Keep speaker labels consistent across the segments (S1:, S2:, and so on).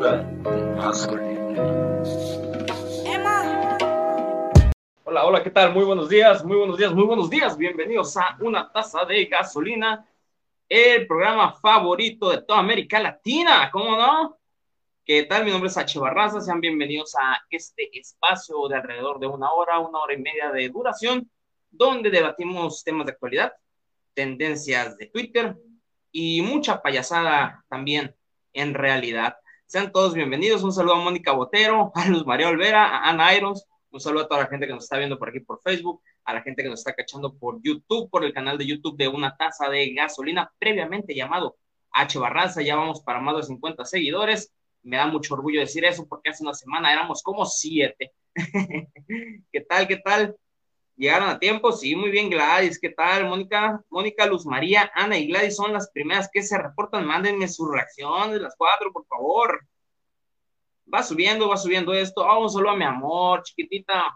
S1: Hola, hola, ¿qué tal? Muy buenos días, muy buenos días, muy buenos días. Bienvenidos a Una Taza de Gasolina, el programa favorito de toda América Latina, ¿cómo no? ¿Qué tal? Mi nombre es H. Barraza, sean bienvenidos a este espacio de alrededor de una hora, una hora y media de duración, donde debatimos temas de actualidad, tendencias de Twitter y mucha payasada también en realidad. Sean todos bienvenidos. Un saludo a Mónica Botero, a Luz María Olvera, a Ana Irons. Un saludo a toda la gente que nos está viendo por aquí por Facebook, a la gente que nos está cachando por YouTube, por el canal de YouTube de Una Taza de Gasolina, previamente llamado H Barraza. Ya vamos para más de 50 seguidores. Me da mucho orgullo decir eso porque hace una semana éramos como siete. ¿Qué tal? ¿Qué tal? ¿Llegaron a tiempo? Sí, muy bien, Gladys. ¿Qué tal, Mónica? Mónica, Luz María, Ana y Gladys son las primeras que se reportan. Mándenme su reacción de las cuatro, por favor. Va subiendo, va subiendo esto. Vamos solo a mi amor, chiquitita.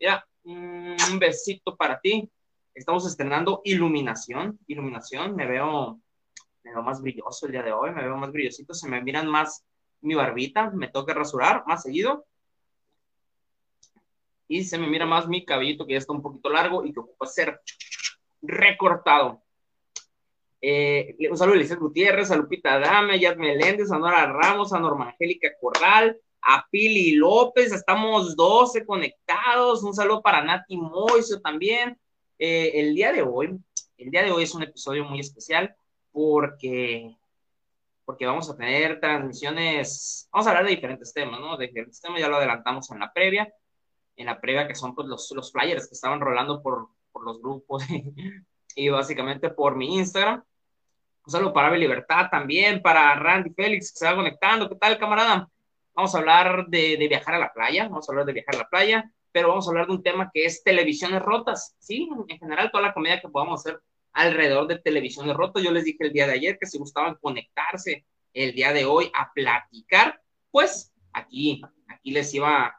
S1: Mira, un besito para ti. Estamos estrenando iluminación. Iluminación, me veo, me veo más brilloso el día de hoy, me veo más brillosito. Se me miran más mi barbita, me toca rasurar más seguido y se me mira más mi cabellito que ya está un poquito largo y que ocupa ser recortado. Eh, un saludo a Eliseo Gutiérrez, a Lupita Dame, a Yad Meléndez, a Nora Ramos, a Norma Angélica Corral, a Pili López, estamos 12 conectados, un saludo para Nati Moiso también. Eh, el día de hoy, el día de hoy es un episodio muy especial porque porque vamos a tener transmisiones, vamos a hablar de diferentes temas, ¿no? De diferentes temas, ya lo adelantamos en la previa, en la previa, que son pues, los, los flyers que estaban rolando por, por los grupos y, básicamente por mi Instagram. Un saludo para Ave Libertad también, para Randy Félix que se va conectando. ¿Qué tal, camarada? Vamos a hablar de, de, viajar a la playa, vamos a hablar de viajar a la playa, pero vamos a hablar de un tema que es televisiones rotas, ¿sí? En general, toda la comedia que podamos hacer alrededor de televisiones rotas. Yo les dije el día de ayer que si gustaban conectarse el día de hoy a platicar, pues aquí, aquí les iba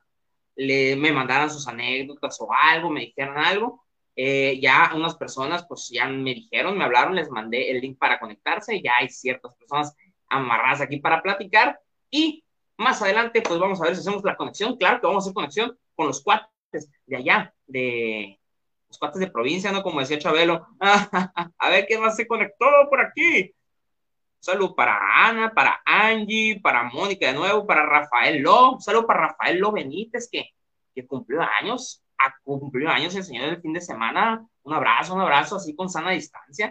S1: le, me mandaran sus anécdotas o algo, me dijeran algo. Eh, ya unas personas pues ya me dijeron, me hablaron, les mandé el link para conectarse, ya hay ciertas personas amarradas aquí para platicar y más adelante pues vamos a ver si hacemos la conexión, claro que vamos a hacer conexión con los cuates de allá, de los cuates de provincia, ¿no? Como decía Chabelo, a ver qué más se conectó por aquí. Salud para Ana, para Angie, para Mónica de nuevo, para Rafael Lo. Salud para Rafael Lo Benítez, que, que cumplió años, a, cumplió años el señor del fin de semana. Un abrazo, un abrazo así con sana distancia.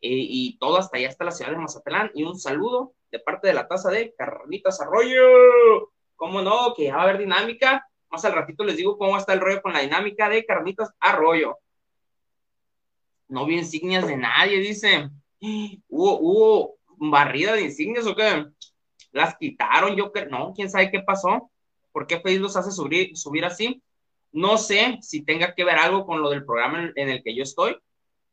S1: Eh, y todo hasta allá, hasta la ciudad de Mazatlán. Y un saludo de parte de la taza de Carnitas Arroyo. ¿Cómo no? Que ya va a haber dinámica. Más al ratito les digo cómo está el rollo con la dinámica de Carnitas Arroyo. No vi insignias de nadie, dice. Hubo, hubo, barrida de insignias o qué? Las quitaron, yo que no, quién sabe qué pasó, por qué Facebook los hace subir, subir así. No sé si tenga que ver algo con lo del programa en, el que yo estoy.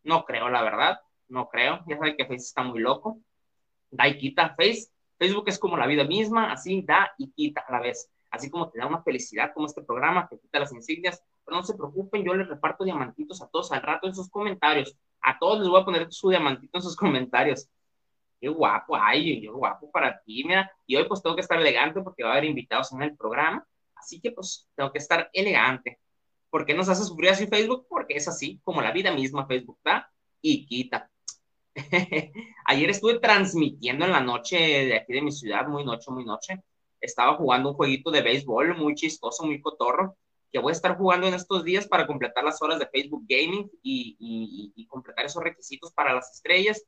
S1: No creo, la verdad, no creo. Ya saben que Facebook está muy loco. Da y quita. Face, Facebook es como la vida misma, así da y quita a la vez. Así como te da una felicidad como este programa, que quita las insignias. Pero no se preocupen, yo les reparto diamantitos a todos al rato en sus comentarios. A todos les voy a poner su diamantito en sus comentarios qué guapo, ay, yo guapo para ti, mira, y hoy pues tengo que estar elegante porque va a haber invitados en el programa, así que pues tengo que estar elegante. ¿Por qué nos hace sufrir así Facebook? Porque es así, como la vida misma Facebook da y quita. Ayer estuve transmitiendo en la noche de aquí de mi ciudad, muy noche, muy noche. Estaba jugando un jueguito de béisbol muy chistoso, muy cotorro, que voy a estar jugando en estos días para completar las horas de Facebook Gaming y, y, y completar esos requisitos para las estrellas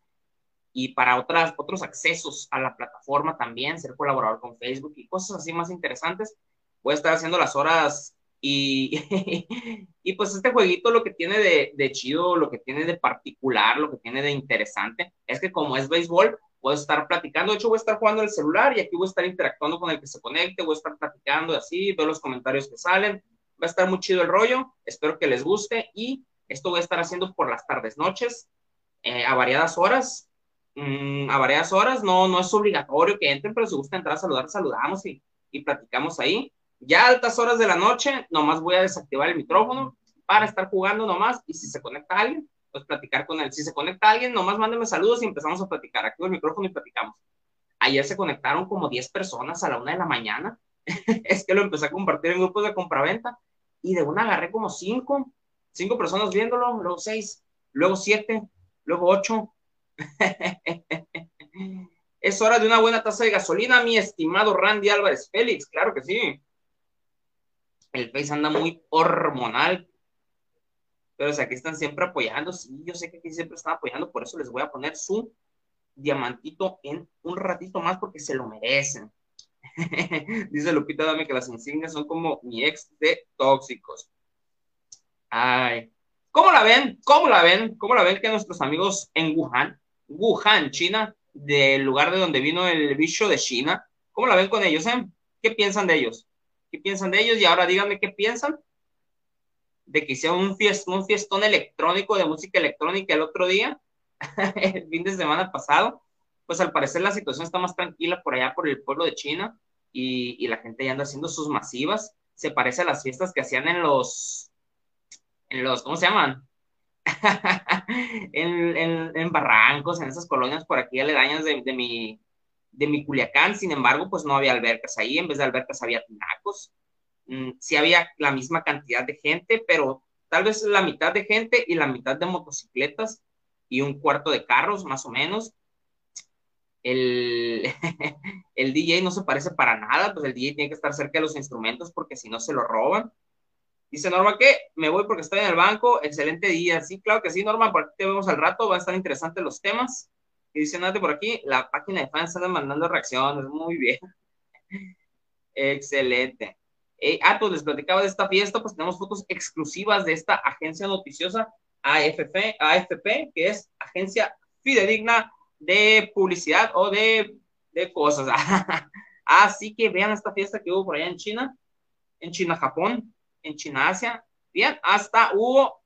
S1: y para otras, otros accesos a la plataforma también, ser colaborador con Facebook y cosas así más interesantes. Voy a estar haciendo las horas y, y pues este jueguito lo que tiene de, de, chido, lo que tiene de particular, lo que tiene de interesante, es que como es béisbol, puedo estar platicando, de hecho voy a estar jugando el celular y aquí voy a estar interactuando con el que se conecte, voy a estar platicando y así, veo los comentarios que salen, va a estar muy chido el rollo, espero que les guste y esto voy a estar haciendo por las tardes, noches, eh, a variadas horas, Mm, a varias horas, no, no es obligatorio que entren, pero si gusta entrar a saludar, saludamos y, y platicamos ahí. Ya a altas horas de la noche, nomás voy a desactivar el micrófono para estar jugando nomás y si se conecta alguien, pues platicar con él. Si se conecta alguien, nomás mándeme saludos y empezamos a platicar. Activo el micrófono y platicamos. Ayer se conectaron como 10 personas a la una de la mañana. es que lo empecé a compartir en grupos de compraventa y de una agarré como 5, 5 personas viéndolo, luego 6, luego 7, luego 8. es hora de una buena taza de gasolina, mi estimado Randy Álvarez Félix, claro que sí. El Face anda muy hormonal, pero o aquí están siempre apoyando, sí, yo sé que aquí siempre están apoyando, por eso les voy a poner su diamantito en un ratito más porque se lo merecen. Dice Lupita Dame que las insignias son como mi ex de tóxicos. Ay, ¿cómo la ven? ¿Cómo la ven? ¿Cómo la ven que nuestros amigos en Wuhan, Wuhan, China, del lugar de donde vino el bicho de China, ¿cómo la ven con ellos? Eh? ¿Qué piensan de ellos? ¿Qué piensan de ellos? Y ahora díganme qué piensan de que hicieron un, fiestón, electrónico de música electrónica el otro día, el fin de semana pasado, pues al parecer la situación está más tranquila por allá, por el pueblo de China, y, y la gente ya anda haciendo sus masivas. Se parece a las fiestas que hacían en los, en los, ¿cómo se llaman? en, en, en, barrancos, en esas colonias por aquí aledañas de, de, mi, de mi Culiacán. Sin embargo, pues no había albercas ahí, en vez de albercas había tinacos. Mm, sí había la misma cantidad de gente, pero tal vez la mitad de gente y la mitad de motocicletas y un cuarto de carros, más o menos. El, el DJ no se parece para nada, pues el DJ tiene que estar cerca de los instrumentos porque si no se lo roban. Dice Norma que me voy porque estoy en el banco. Excelente día. Sí, claro que sí, Norma. Por aquí te vemos al rato. Van a estar interesantes los temas. Y dice Nate por aquí. La página de fans está mandando reacciones. Muy bien. Excelente. Eh, ah, pues les platicaba de esta fiesta, pues tenemos fotos exclusivas de esta agencia noticiosa AFP, AFP que es Agencia Fidedigna de Publicidad o de, de cosas. Así que vean esta fiesta que hubo por allá en China, en China, Japón, en China, Asia. Bien, hasta hubo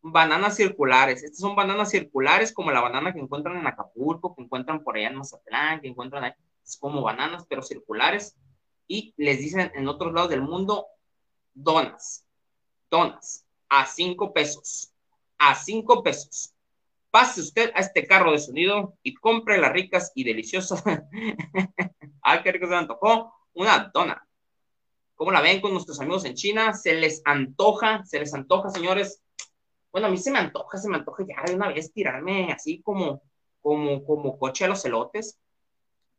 S1: bananas circulares. Estas son bananas circulares como la banana que encuentran en Acapulco, que encuentran por allá en Mazatlán, que encuentran ahí. Es como bananas, pero circulares y les dicen en otros lados del mundo donas, donas, a cinco pesos, a cinco pesos. Pase usted a este carro de sonido y compre las ricas y deliciosas. Ay, qué rico se me antojó. Una dona. ¿Cómo la ven con nuestros amigos en China? ¿Se les antoja? ¿Se les antoja, señores? Bueno, a mí se me antoja, se me antoja ya de una vez tirarme así como, como, como coche a los elotes.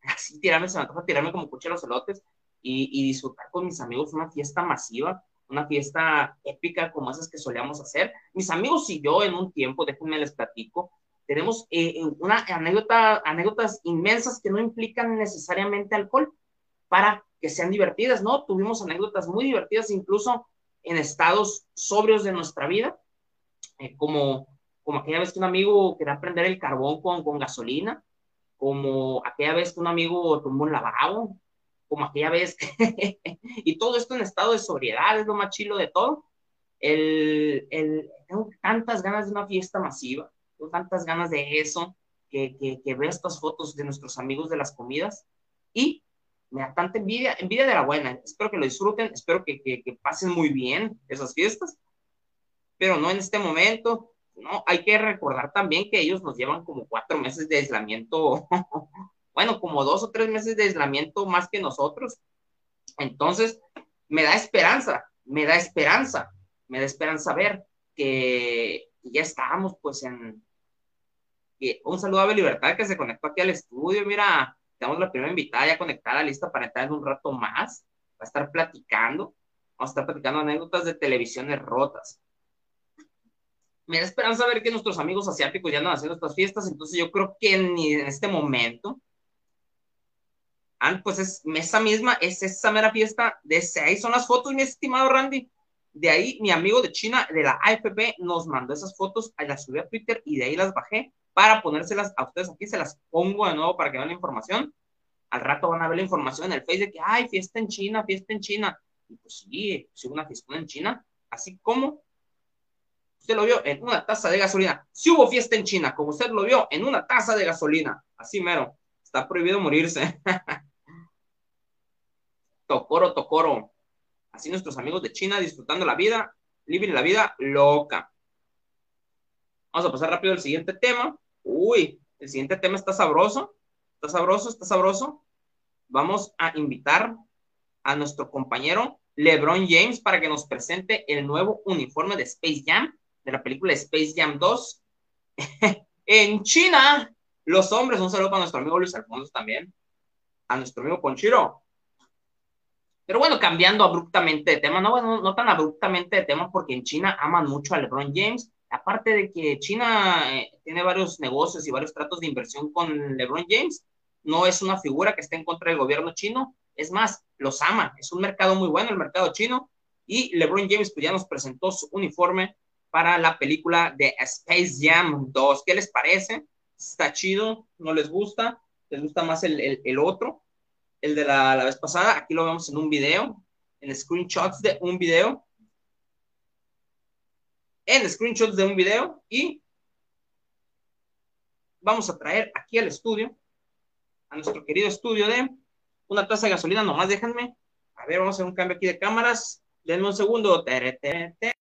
S1: Así tirarme, se me antoja tirarme como coche a los elotes y, disfrutar con mis amigos una fiesta masiva, una fiesta épica como esas que solíamos hacer. Mis amigos y yo en un tiempo, déjenme les platico, tenemos eh, una anécdota, anécdotas inmensas que no implican necesariamente alcohol para que sean divertidas, ¿no? Tuvimos anécdotas muy divertidas incluso en estados sobrios de nuestra vida, eh, como, como aquella vez que un amigo quería prender el carbón con, con gasolina, como aquella vez que un amigo tomó un lavabo, como aquella vez, y todo esto en estado de sobriedad, es lo más chilo de todo. El, el, tengo tantas ganas de una fiesta masiva, tengo tantas ganas de eso, que, que, que veo estas fotos de nuestros amigos de las comidas y me da tanta envidia, envidia de la buena. Espero que lo disfruten, espero que, pasen muy bien esas fiestas, pero no en este momento. No, hay que recordar también que ellos nos llevan como cuatro meses de aislamiento bueno, como dos o tres meses de aislamiento más que nosotros. Entonces, me da esperanza, me da esperanza, me da esperanza ver que ya estábamos pues en... Un saludo a Libertad que se conectó aquí al estudio, mira, tenemos la primera invitada ya conectada, lista para entrar en un rato más, va a estar platicando, vamos a estar platicando anécdotas de televisiones rotas. Me da esperanza ver que nuestros amigos asiáticos ya andan haciendo estas fiestas, entonces yo creo que ni en este momento Ah, pues es esa misma, es esa mera fiesta, de ahí son las fotos, mi estimado Randy. De ahí mi amigo de China, de la AFP, nos mandó esas fotos, las subí a Twitter y de ahí las bajé para ponérselas a ustedes aquí, se las pongo de nuevo para que vean la información. Al rato van a ver la información en el Face de que, hay fiesta en China, fiesta en China. Y pues sí, sí una fiesta en China, así como usted lo vio en una taza de gasolina. Si hubo fiesta en China, como usted lo vio en una taza de gasolina, así mero, está prohibido morirse. Tocoro, Tocoro. Así nuestros amigos de China disfrutando la vida, living la vida loca. Vamos a pasar rápido al siguiente tema. Uy, el siguiente tema está sabroso. Está sabroso, está sabroso. vamos a invitar a nuestro compañero LeBron James para que nos presente el nuevo uniforme de Space Jam, de la película Space Jam 2. en China, los hombres, un saludo para nuestro amigo Luis Alfonso también, a nuestro amigo Conchiro. Pero bueno, cambiando abruptamente de tema, no, bueno, no tan abruptamente de tema, porque en China aman mucho a LeBron James. Aparte de que China eh, tiene varios negocios y varios tratos de inversión con LeBron James, no es una figura que esté en contra del gobierno chino. Es más, los ama. Es un mercado muy bueno, el mercado chino. Y LeBron James pues, ya nos presentó su uniforme para la película de Space Jam 2. ¿Qué les parece? Está chido, no les gusta, les gusta más el, el, el otro el de la, la, vez pasada. Aquí lo vemos en un video, en screenshots de un video. En screenshots de un video y vamos a traer aquí al estudio, a nuestro querido estudio de una taza de gasolina. Nomás déjenme. A ver, vamos a hacer un cambio aquí de cámaras. Denme un segundo. Tere, tere, tere.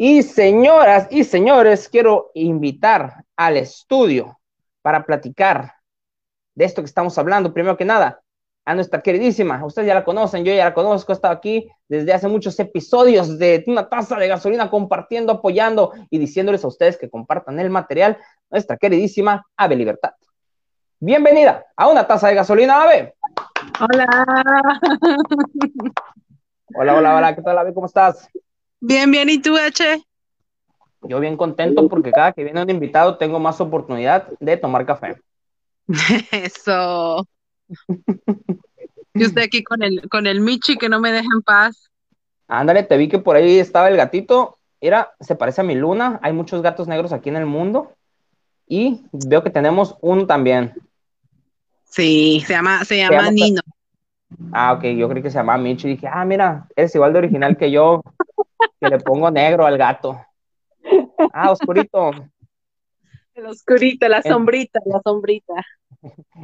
S1: Y señoras y señores, quiero invitar al estudio para platicar de esto que estamos hablando. Primero que nada, a nuestra queridísima, ustedes ya la conocen, yo ya la conozco, he estado aquí desde hace muchos episodios de una taza de gasolina compartiendo, apoyando y diciéndoles a ustedes que compartan el material, nuestra queridísima Ave Libertad. Bienvenida a una taza de gasolina, Ave.
S2: Hola.
S1: Hola, hola, hola, ¿qué tal, Ave? ¿Cómo estás?
S2: Bien, bien, ¿y tú, H?
S1: Yo bien contento porque cada que viene un invitado tengo más oportunidad de tomar café.
S2: Eso. Yo estoy aquí con el, con el Michi que no me deja en paz.
S1: Ándale, te vi que por ahí estaba el gatito. Era, se parece a mi luna. Hay muchos gatos negros aquí en el mundo. Y veo que tenemos uno también.
S2: Sí, se llama, se llama, llama Nino.
S1: Ah, ok, yo creí que se llamaba Michi. Dije, ah, mira, eres igual de original que yo, que le pongo negro al gato. Ah, oscurito.
S2: El oscurito, la sombrita, en, la sombrita.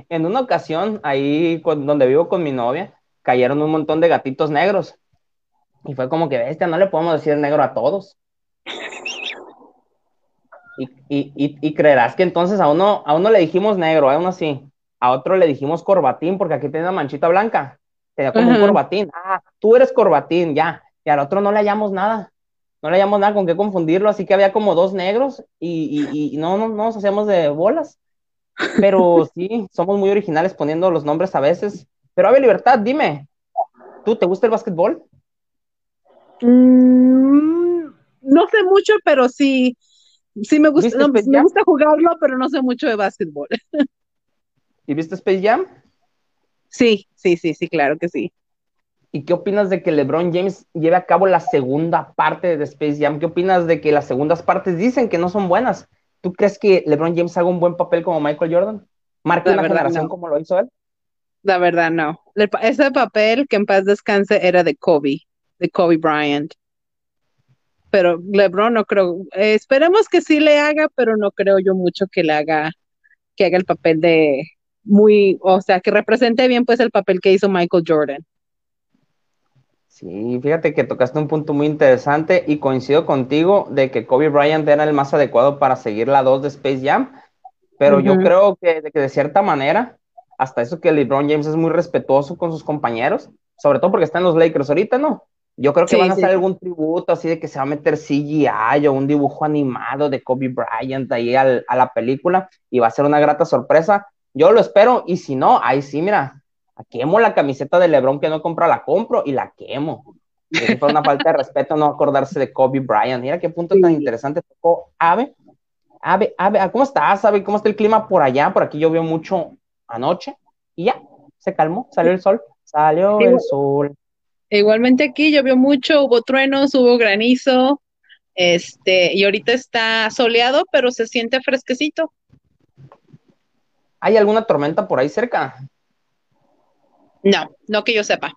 S1: En una ocasión, ahí con, donde vivo con mi novia, cayeron un montón de gatitos negros. Y fue como que, bestia, no le podemos decir negro a todos. Y, y, y, y, creerás que entonces a uno, a uno le dijimos negro, a uno sí a otro le dijimos corbatín porque aquí tiene una manchita blanca, tenía como un corbatín, ah, tú eres corbatín, ya, y al otro no le hallamos nada, no le hallamos nada con qué confundirlo, así que había como dos negros y, y, y no, no, no nos hacíamos de bolas, pero sí, somos muy originales poniendo los nombres a veces, pero Ave Libertad, dime, ¿tú te gusta el básquetbol?
S2: Mm, no sé mucho, pero sí, sí me gusta, no, me gusta jugarlo, pero no sé mucho de básquetbol.
S1: ¿Y viste Space Jam?
S2: Sí, sí, sí, sí, claro que sí.
S1: ¿Y qué opinas de que LeBron James lleve a cabo la segunda parte de Space Jam? ¿Qué opinas de que las segundas partes dicen que no son buenas? ¿Tú crees que LeBron James haga un buen papel como Michael Jordan? ¿Marque una generación como lo hizo él?
S2: La verdad, no. Ese papel, que en paz descanse, era de Kobe, de Kobe Bryant. Pero LeBron no creo. Eh, esperemos que sí le haga, pero no creo yo mucho que le haga, que haga el papel de, muy, o sea, que represente bien pues el papel que hizo Michael Jordan.
S1: Sí, fíjate que tocaste un punto muy interesante y coincido contigo de que Kobe Bryant era el más adecuado para seguir la 2 de Space Jam, pero uh -huh. yo creo que de, que de cierta manera, hasta eso que LeBron James es muy respetuoso con sus compañeros, sobre todo porque está en los Lakers ahorita, ¿no? Yo creo que sí, van a hacer algún tributo así de que se va a meter CGI o un dibujo animado de Kobe Bryant ahí al, a la película y va a ser una grata sorpresa. Yo lo espero, y si no, ahí sí, mira, quemo la camiseta de LeBron que no compra, la compro y la quemo. Fue una falta de respeto no acordarse de Kobe Bryant. Mira qué punto sí. tan interesante tocó Ave. Ave, Ave, ¿cómo estás, Ave? ¿Cómo está el clima por allá? Por aquí llovió mucho anoche y ya, se calmó, salió el sol, salió Igual, el sol.
S2: Igualmente aquí llovió mucho, hubo truenos, hubo granizo, este, y ahorita está soleado, pero se siente fresquecito.
S1: ¿Hay alguna tormenta por ahí cerca?
S2: No, no que yo sepa.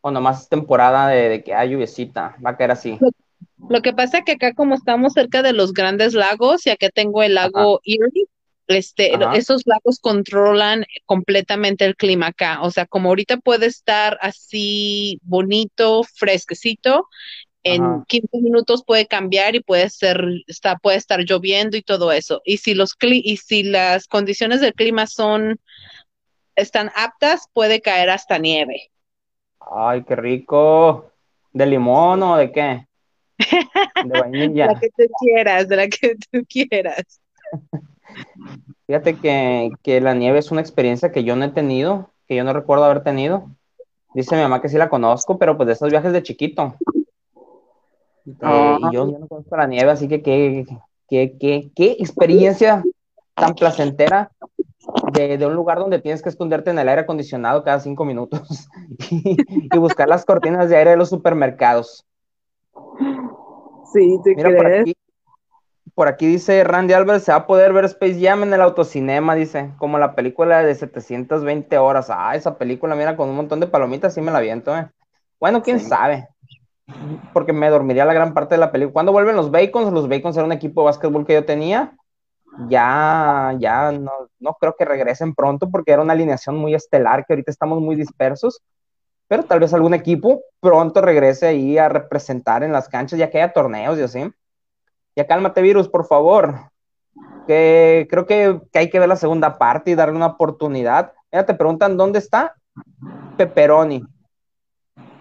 S1: O nomás es temporada de, de que hay lluviecita, va a caer así.
S2: Lo, que pasa es que acá como estamos cerca de los grandes lagos, y acá tengo el lago Ajá. Erie, este, esos lagos controlan completamente el clima acá. O sea, como ahorita puede estar así bonito, fresquecito, en 15 minutos puede cambiar y puede ser, está, puede estar lloviendo y todo eso. Y si los y si las condiciones del clima son están aptas, puede caer hasta nieve.
S1: Ay, qué rico. ¿De limón o de qué?
S2: De vainilla. la que tú quieras, de la que tú quieras.
S1: Fíjate que, que la nieve es una experiencia que yo no he tenido, que yo no recuerdo haber tenido. Dice mi mamá que sí la conozco, pero pues de esos viajes de chiquito. Ah. y yo, no conozco la nieve, así que qué, qué, qué, qué experiencia tan placentera de, de, un lugar donde tienes que esconderte en el aire acondicionado cada cinco minutos y, buscar las cortinas de aire de los supermercados.
S2: Sí, te Mira,
S1: Por aquí, por aquí dice Randy Álvarez, se va a poder ver Space Jam en el autocinema, dice, como la película de 720 horas. Ah, esa película, mira, con un montón de palomitas, sí me la viento, eh. Bueno, quién sabe porque me dormiría la gran parte de la película. Cuando vuelven los Bacons? Los Bacons era un equipo de básquetbol que yo tenía. Ya, ya no, no creo que regresen pronto porque era una alineación muy estelar que ahorita estamos muy dispersos. Pero tal vez algún equipo pronto regrese ahí a representar en las canchas, ya que haya torneos y así. Ya cálmate, virus, por favor. Que creo que, hay que ver la segunda parte y darle una oportunidad. Mira, te preguntan dónde está Pepperoni.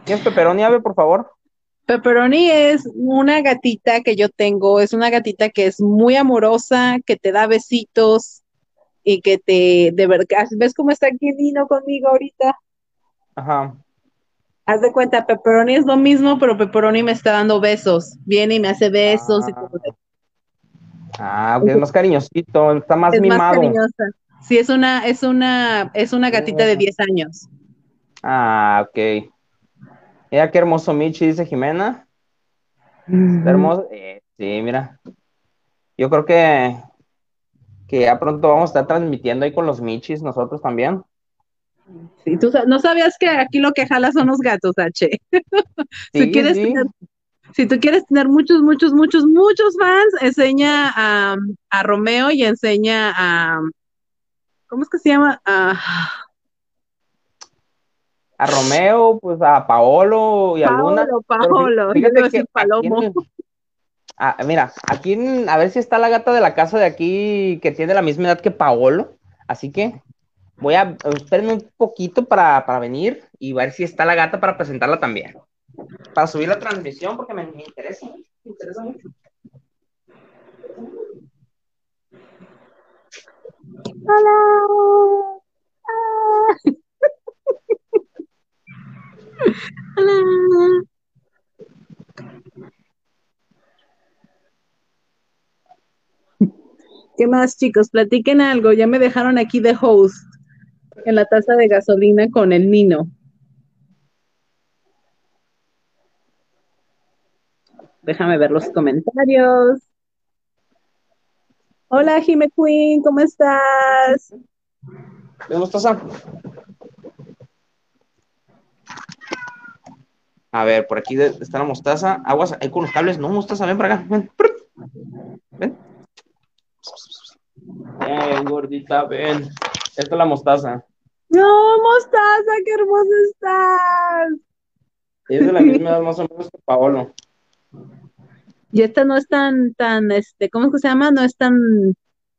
S1: ¿Quién es Pepperoni, Ave, por favor?
S2: Pepperoni es una gatita que yo tengo, es una gatita que es muy amorosa, que te da besitos y que te, de verdad, ¿ves cómo está aquí Dino conmigo ahorita?
S1: Ajá.
S2: Haz de cuenta, Pepperoni es lo mismo, pero Pepperoni me está dando besos. Viene y me hace besos y
S1: todo Ah, es más cariñosito, está más es mimado. Más cariñosa.
S2: Sí, es una, es una, es una gatita de 10 años.
S1: Ah, ok. Mira qué hermoso Michi, dice Jimena. hermoso. Eh, sí, mira. Yo creo que, que ya pronto vamos a estar transmitiendo ahí con los Michis nosotros también.
S2: Sí, tú no sabías que aquí lo que jala son los gatos, H. si, quieres si tú quieres tener muchos, muchos, muchos, muchos fans, enseña a, a Romeo y enseña a. ¿Cómo es que se llama? A,
S1: a Romeo, pues a Paolo y a Luna.
S2: Paolo, fíjate que Palomo.
S1: Ah, mira, aquí a ver si está la gata de la casa de aquí que tiene la misma edad que Paolo. Así que voy a esperarme un poquito para, venir y ver si está la gata para presentarla también. Para subir la transmisión porque me, interesa, me interesa mucho.
S2: Hola. Ah. Hola. ¿Qué más, chicos? Platiquen algo. Ya me dejaron aquí de host en la taza de gasolina con el Nino. Déjame ver los comentarios. Hola, Jime Queen, ¿cómo estás?
S1: ¿Cómo estás? A ver, por aquí está la mostaza. Aguas, hay con los cables. No, mostaza, ven para acá. Ven. Ven. Ven, gordita, ven. Esta es la mostaza.
S2: No, mostaza, qué hermosa estás.
S1: Es de la misma edad más o menos que Paolo.
S2: Y esta no es tan, tan, este, ¿cómo es que se llama? No es tan,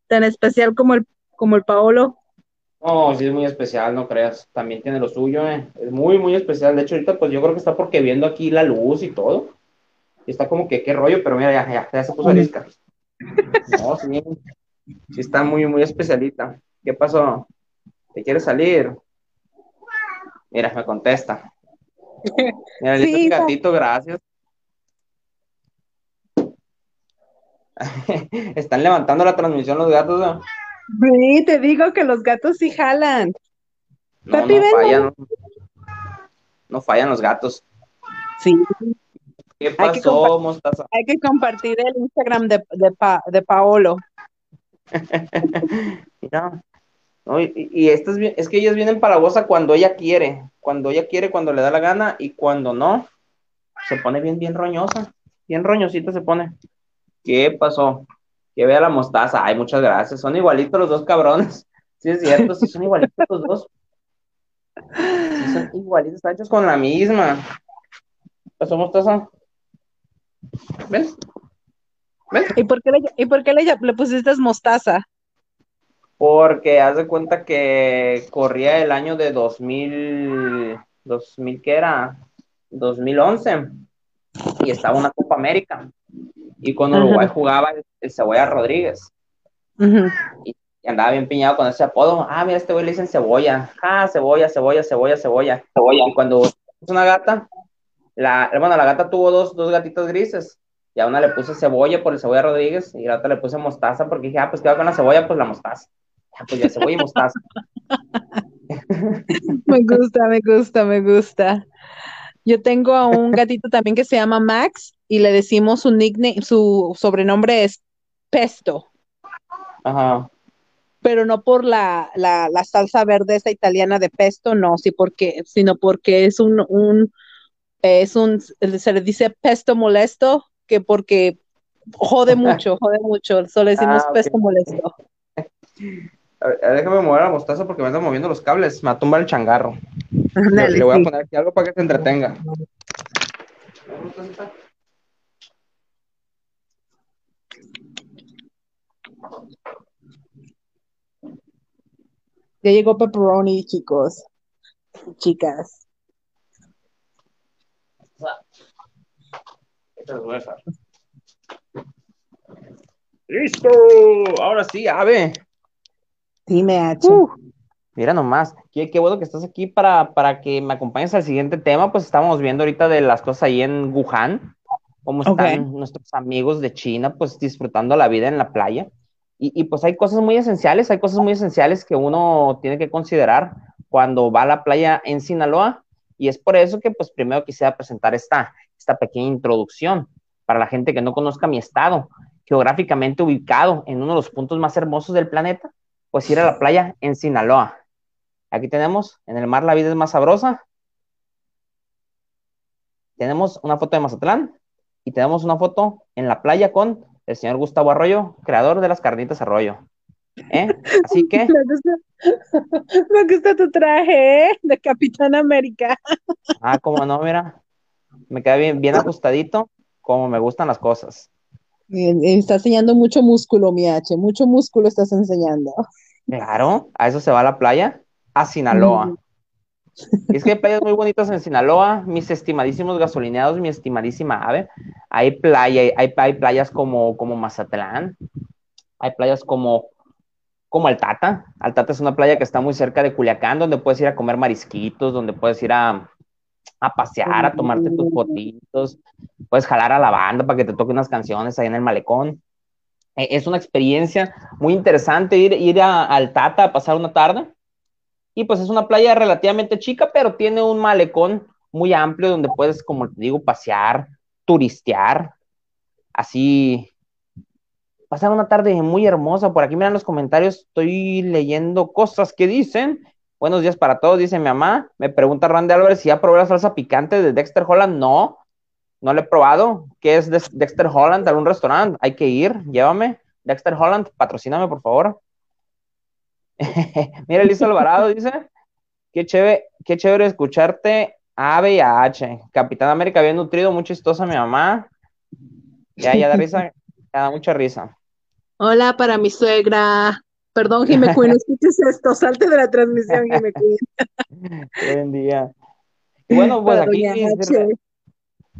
S2: tan especial como el, como el Paolo.
S1: No, sí es muy especial, no creas. También tiene lo suyo, eh. Es muy, muy especial. De hecho, ahorita pues yo creo que está porque viendo aquí la luz y todo. Y está como que qué rollo, pero mira, ya, ya, ya se puso arisca. No, sí. Sí está muy, muy especialita. ¿Qué pasó? ¿Te quieres salir? Mira, me contesta. Mira, sí, gatito, gracias. Están levantando la transmisión los gatos, ¿no?
S2: Sí, te digo que los gatos sí jalan.
S1: No, no fallan. No fallan los gatos.
S2: Sí.
S1: ¿Qué pasó, Mostaza?
S2: Hay que compartir el Instagram de, de, Paolo.
S1: Mira. y, y es, es que ellas vienen para la cuando ella quiere. Cuando ella quiere, cuando le da la gana, y cuando no, se pone bien, bien roñosa. Bien roñosita se pone. ¿Qué pasó? Que vea la mostaza. Ay, muchas gracias. Son igualitos los dos cabrones. Sí, es cierto, sí son igualitos los dos. Sí, son igualitos, están hechos con la misma. ¿Pasó mostaza? ¿Ves?
S2: ¿Ves? ¿Y por qué le, y por qué le, le pusiste mostaza?
S1: Porque haz de cuenta que corría el año de 2000, 2000, ¿qué era? 2011 y estaba una Copa América. Y cuando Uruguay jugaba el, Cebolla Rodríguez. y, andaba bien piñado con ese apodo. Ah, mira, este güey le dicen cebolla. Ah, cebolla, cebolla, cebolla, cebolla. cebolla. Y cuando es una gata, la, bueno, la gata tuvo dos, dos gatitos grises. Y a una le puse cebolla por el cebolla Rodríguez y a la otra le puse mostaza porque dije, ah, pues qué va con la cebolla, pues la mostaza. Ah, pues ya cebolla y mostaza.
S2: me gusta, me gusta, me gusta. Yo tengo a un gatito también que se llama Max y le decimos su nickname, su sobrenombre es Pesto.
S1: Ajá.
S2: Pero no por la, la, la salsa verde esa italiana de pesto, no, sí porque, sino porque es un, un, es un, se le dice pesto molesto, que porque jode mucho, jode mucho, solo decimos ah, pesto molesto.
S1: déjame mover la mostaza porque me están moviendo los cables, me va a tumbar el changarro. le, voy a poner aquí algo para que se entretenga.
S2: Ya llegó pepperoni, chicos. Chicas.
S1: ¡Listo! Ahora sí, ave.
S2: Dime, H. Uh,
S1: mira nomás, qué, qué, bueno que estás aquí para, para que me acompañes al siguiente tema. Pues estábamos viendo ahorita de las cosas ahí en Wuhan, cómo están nuestros amigos de China, pues disfrutando la vida en la playa. Y, pues hay cosas muy esenciales, hay cosas muy esenciales que uno tiene que considerar cuando va a la playa en Sinaloa. Y es por eso que pues primero quisiera presentar esta, esta pequeña introducción para la gente que no conozca mi estado, geográficamente ubicado en uno de los puntos más hermosos del planeta, pues ir a la playa en Sinaloa. Aquí tenemos, en el mar la vida es más sabrosa. Tenemos una foto de Mazatlán y tenemos una foto en la playa con el señor Gustavo Arroyo, creador de las carnitas Arroyo. ¿Eh? Así que.
S2: Me gusta, tu traje ¿eh? de Capitán América.
S1: Ah, como no, mira. Me queda bien, bien ajustadito, como me gustan las cosas.
S2: Está enseñando mucho músculo, mi H, mucho músculo estás enseñando.
S1: Claro, a eso se va a la playa, a Sinaloa. Mm. Es que hay playas muy bonitas en Sinaloa, mis estimadísimos gasolineados, mi estimadísima ave. Hay playa, hay, hay playas como, como Mazatlán, hay playas como, como Altata. Altata es una playa que está muy cerca de Culiacán, donde puedes ir a comer marisquitos, donde puedes ir a, a pasear, a tomarte tus fotitos, puedes jalar a la banda para que te toque unas canciones ahí en el malecón. E, es una experiencia muy interesante ir, ir a, al Tata a pasar una tarde. Y pues es una playa relativamente chica, pero tiene un malecón muy amplio donde puedes, como te digo, pasear, turistear, así pasar una tarde muy hermosa. Por aquí miran los comentarios, estoy leyendo cosas que dicen. Buenos días para todos, dice mi mamá. Me pregunta Randy Álvarez si ya probé la salsa picante de Dexter Holland. No, no lo he probado. ¿Qué es Dexter Holland? ¿Algún restaurante? Hay que ir, llévame. Dexter Holland, patrocíname, por favor. Mira, Elisa Alvarado dice, qué chévere, qué chévere escucharte A, B y a H. Capitán América bien nutrido, muy chistosa mi mamá. Ya, ya da risa, ya da mucha risa.
S2: Hola para mi suegra. Perdón, Jimmy Queen, escuches esto, salte de la transmisión, Jimmy Queen.
S1: Buen día. Y bueno, pues aquí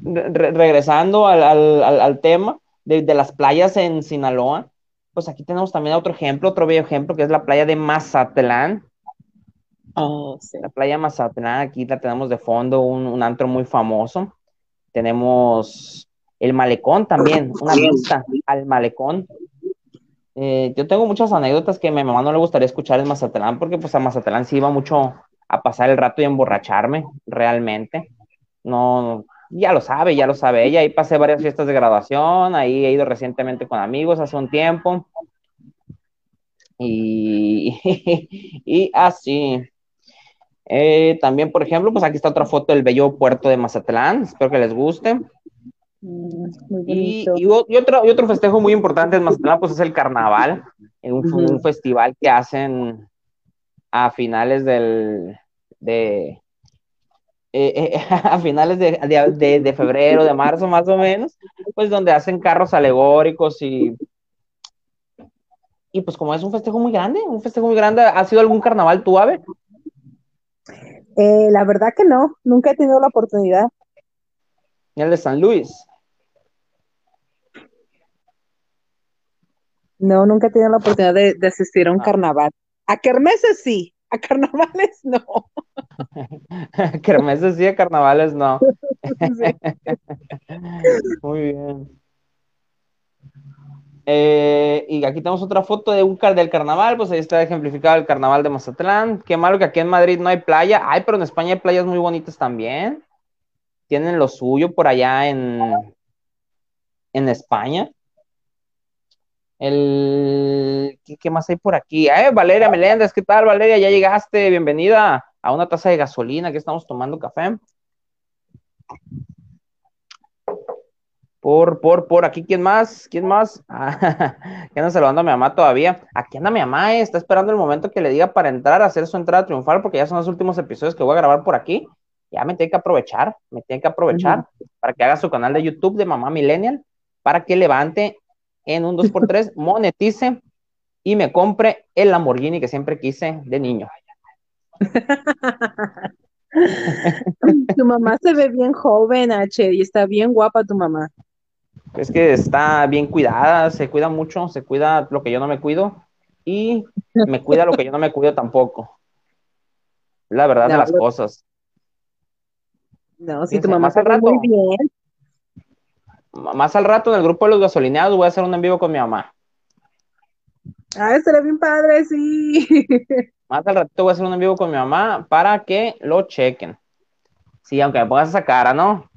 S1: regresando al, tema de, las playas en Sinaloa, pues aquí tenemos también otro ejemplo, otro bello ejemplo, que es la playa de Mazatlán.
S2: Oh,
S1: la playa Mazatlán, aquí la tenemos de fondo, un, antro muy famoso. Tenemos el malecón también, una vista al malecón. Eh, yo tengo muchas anécdotas que a mi mamá no le gustaría escuchar en Mazatlán, porque pues a Mazatlán sí iba mucho a pasar el rato y emborracharme, realmente. No, ya lo sabe, ya lo sabe ella. Ahí pasé varias fiestas de graduación, ahí he ido recientemente con amigos hace un tiempo. Y, y así. Eh, también, por ejemplo, pues aquí está otra foto del bello puerto de Mazatlán. Espero que les guste.
S2: Mm, muy
S1: Y, otro, y otro festejo muy importante en Mazatlán, pues es el carnaval, es un, un festival que hacen a finales del, de, eh, eh, a finales de, de- de- febrero, de marzo más o menos, pues donde hacen carros alegóricos y, y pues como es un festejo muy grande, un festejo muy grande, ¿ha sido algún carnaval tú, Ave?
S2: Eh, la verdad que no, nunca he tenido la oportunidad.
S1: El de San Luis.
S2: No, nunca he tenido la oportunidad de, de asistir a un
S1: Ah.
S2: carnaval. A kermeses sí, a carnavales no.
S1: Kermeses sí, de carnavales no.
S2: Sí.
S1: Muy bien. Eh, y aquí tenemos otra foto de un car del carnaval, pues ahí está ejemplificado el carnaval de Mazatlán. Qué malo que aquí en Madrid no hay playa. Ay, pero en España hay playas muy bonitas también. Tienen lo suyo por allá en, en España. El, ¿qué, qué más hay por aquí? Eh, Valeria Meléndez, ¿qué tal, Valeria? Ya llegaste, bienvenida a una taza de gasolina, que estamos tomando café. Por, por, por, aquí, ¿quién más? ¿Quién más? Ah, que anda saludando a mi mamá todavía. Aquí anda mi mamá, eh, está esperando el momento que le diga para entrar a hacer su entrada triunfal, porque ya son los últimos episodios que voy a grabar por aquí. Ya me tiene que aprovechar, me tiene que aprovechar para que haga su canal de YouTube de Mamá Millennial, para que levante en un 2x3, monetice y me compre el Lamborghini que siempre quise de niño.
S2: Tu mamá se ve bien joven, H, y está bien guapa tu mamá.
S1: Es que está bien cuidada, se cuida mucho, se cuida lo que yo no me cuido y me cuida lo que yo no me cuido tampoco. La verdad de las
S2: lo-
S1: cosas.
S2: No, sí, tu mamá se
S1: al
S2: ve muy bien.
S1: Más al rato en el grupo de los gasolineados voy a hacer un en vivo con mi mamá.
S2: Ah, estaría bien padre, sí.
S1: Más al ratito voy a hacer un en vivo con mi mamá para que lo chequen. Sí, aunque me pongas esa cara, ¿no?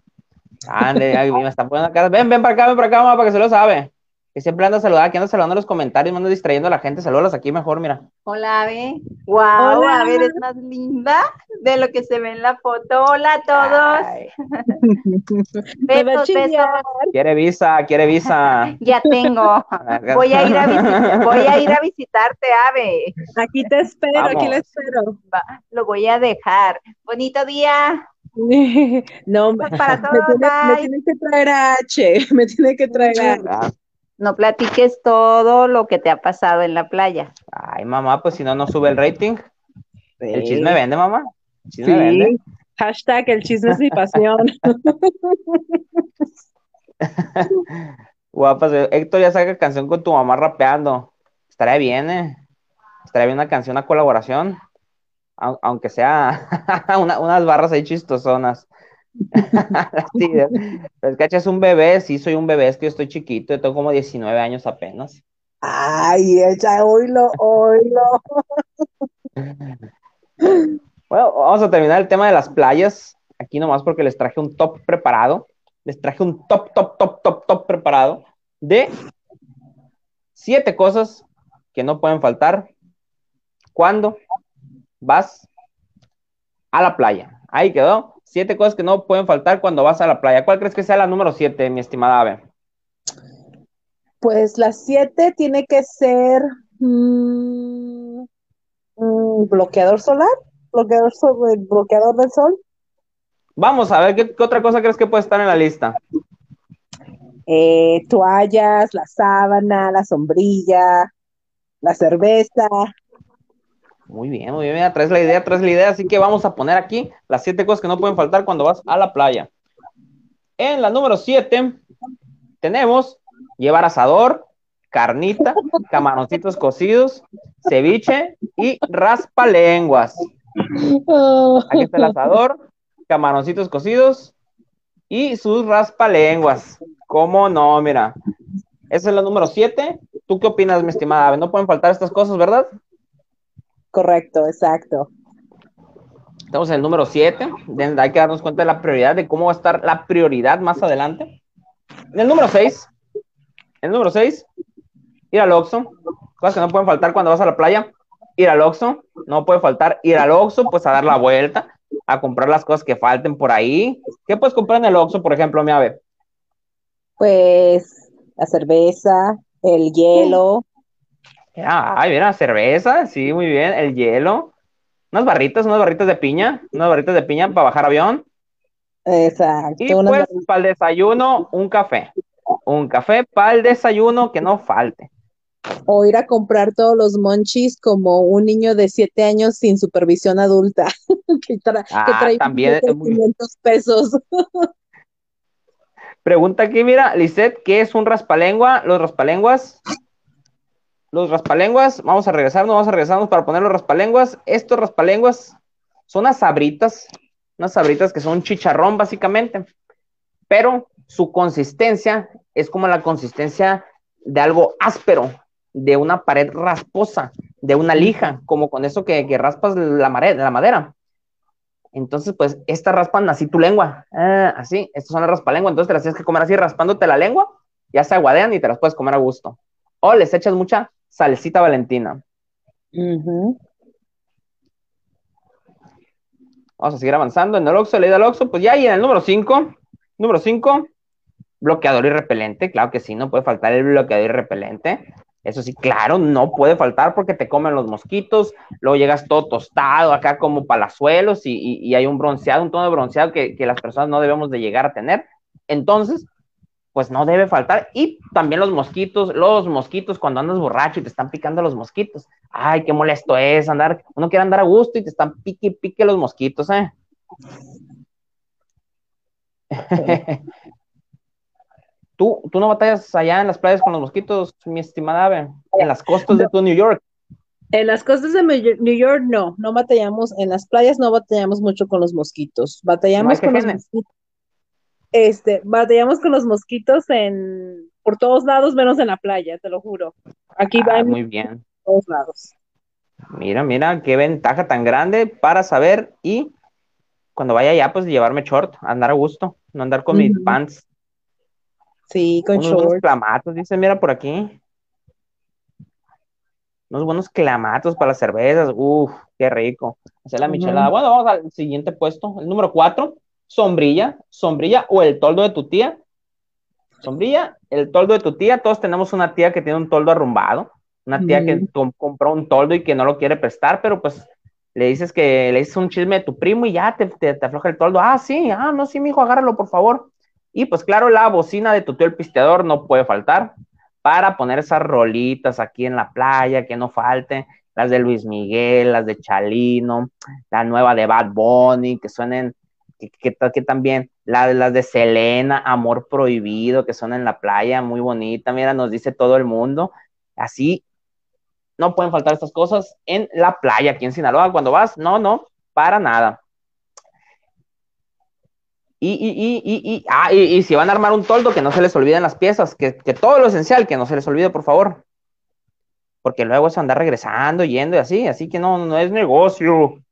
S1: Ande, me está poniendo cara. Ven, ven para acá, ven para acá, mamá, para que se lo sabe. Que siempre anda saludando, aquí anda saludando en los comentarios, me anda distrayendo a la gente. Saludos aquí mejor, mira.
S3: Hola, Ave. Wow,
S2: Hola.
S3: Ave, eres más linda de lo que se ve en la foto. Hola a todos.
S2: Me a
S3: Besos, besos.
S1: quiere visa, quiere visa.
S3: Ya tengo. Voy a ir a visitar, voy a ir a visitarte, Ave.
S2: Aquí te espero, aquí la espero.
S3: Va, lo voy a dejar. Bonito día.
S2: No,
S3: Pues para
S2: me,
S3: todos,
S2: tiene, me tiene que traer a H, me tiene que traer a
S1: Ah,
S3: No platiques todo lo que te ha pasado en la playa.
S1: Ay, mamá, pues si no, no sube el rating. El chisme vende, mamá. El chisme
S2: Sí.
S1: vende.
S2: Hashtag el chisme es mi pasión.
S1: Guapas, eh, Héctor ya saca canción con tu mamá rapeando. Estaría bien, ¿eh? Estaría bien una canción, una colaboración. Au- Aunque sea una- unas barras ahí chistosonas. Sí, es es que es un bebé, sí, soy un bebé, es que yo estoy chiquito, yo tengo como 19 años apenas.
S2: Ay, echa, oílo, oílo.
S1: Bueno, vamos a terminar el tema de las playas. Aquí nomás porque les traje un top preparado. Les traje un top, top, top, top, top preparado de siete cosas que no pueden faltar cuando vas a la playa. Ahí quedó. Siete cosas que no pueden faltar cuando vas a la playa. ¿Cuál crees que sea la número siete, mi estimada Ave?
S2: Pues las siete tiene que ser mm, mm, bloqueador solar, bloqueador, sobre, bloqueador del sol,
S1: Vamos a ver qué, qué otra cosa crees que puede estar en la lista.
S2: eh, toallas, la sábana, la sombrilla, la cerveza.
S1: Muy bien, muy bien, mira, traes la idea, traes la idea, así que vamos a poner aquí las siete cosas que no pueden faltar cuando vas a la playa. En la número siete tenemos llevar asador, carnita, camaroncitos cocidos, ceviche y raspalenguas. Aquí está el asador, camaroncitos cocidos y sus raspalenguas. ¿Cómo no? Mira, esa es la número siete. ¿Tú qué opinas, mi estimada? No pueden faltar estas cosas, ¿verdad?
S2: Correcto, exacto.
S1: Estamos en el número 7. Hay que darnos cuenta de la prioridad, de cómo va a estar la prioridad más adelante. En el número 6. En el número 6. Ir al Oxxo. Cosas que no pueden faltar cuando vas a la playa. Ir al Oxxo. No puede faltar ir al Oxxo, pues a dar la vuelta, a comprar las cosas que falten por ahí. ¿Qué puedes comprar en el Oxxo, por ejemplo, mi ave?
S2: Pues la cerveza, el hielo.
S1: Ah, ay, mira, cerveza, sí, muy bien, el hielo. Unas barritas, unas barritas de piña, unas barritas de piña para bajar avión.
S2: Exacto.
S1: Y pues para el desayuno, un café. Un café para el desayuno que no falte.
S2: O ir a comprar todos los monchis como un niño de siete años sin supervisión adulta, que,
S1: ah,
S2: trae
S1: también
S2: 500 pesos.
S1: Pregunta aquí, mira, Lisette, ¿qué es un raspalengua? Los raspalenguas. Los raspalenguas, vamos a regresarnos, vamos a regresarnos para poner los raspalenguas. Estos raspalenguas son unas sabritas, unas sabritas que son chicharrón básicamente, pero su consistencia es como la consistencia de algo áspero, de una pared rasposa, de una lija, como con eso que, raspas la, madera. Entonces, pues, estas raspan así tu lengua. Ah, así, estas son las raspalengua. Entonces te las tienes que comer así raspándote la lengua, ya se aguadean y te las puedes comer a gusto. O les echas mucha salsita valentina. Vamos a seguir avanzando. En el Oxo, leído al Oxo, pues ya y en el número 5. Número 5, bloqueador y repelente. Claro que sí, no puede faltar el bloqueador y repelente. Eso sí, claro, no puede faltar porque te comen los mosquitos, luego llegas todo tostado acá como palazuelos y, y, hay un bronceado, un tono de bronceado que, que, las personas no debemos de llegar a tener. Entonces, pues no debe faltar. Y también los mosquitos, los mosquitos cuando andas borracho y te están picando los mosquitos. Ay, qué molesto es andar, uno quiere andar a gusto y te están pique pique los mosquitos, ¿eh? ¿Tú, ¿Tú no batallas allá en las playas con los mosquitos, mi estimada Ave? En las costas de tu New York.
S2: En las costas de New York no, no batallamos, en las playas no batallamos mucho con los mosquitos. Batallamos con los mosquitos. Este, batallamos con los mosquitos en por todos lados menos en la playa, te lo juro. Aquí
S1: ah,
S2: va
S1: muy bien.
S2: Por todos lados.
S1: Mira, mira, qué ventaja tan grande para saber y cuando vaya allá, pues llevarme short, andar a gusto, no andar con mis pants
S2: Sí, con
S1: unos buenos clamatos, dice, mira por aquí. Unos buenos clamatos para las cervezas. Uf, qué rico. Hacer la michelada. Bueno, vamos al siguiente puesto. El número cuatro, sombrilla. Sombrilla o el toldo de tu tía. Sombrilla, el toldo de tu tía. Todos tenemos una tía que tiene un toldo arrumbado. Una tía que compró un toldo y que no lo quiere prestar, pero pues le dices que le dices un chisme de tu primo y ya te, te, te afloja el toldo. Ah, sí, ah, no, sí, mi hijo, agárralo, por favor. Y pues claro, la bocina de tu tío el pisteador no puede faltar para poner esas rolitas aquí en la playa, que no falten, las de Luis Miguel, las de Chalino, la nueva de Bad Bunny, que suenen, que, que, también, la, las de Selena, Amor Prohibido, que suenan en la playa, muy bonita, mira, nos dice todo el mundo, así no pueden faltar estas cosas en la playa aquí en Sinaloa, cuando vas, no, no, para nada. Y, y, y, ah, y, si van a armar un toldo, que no se les olviden las piezas, que, todo lo esencial, que no se les olvide, por favor. Porque luego se anda regresando, yendo y así, así que no, no es negocio.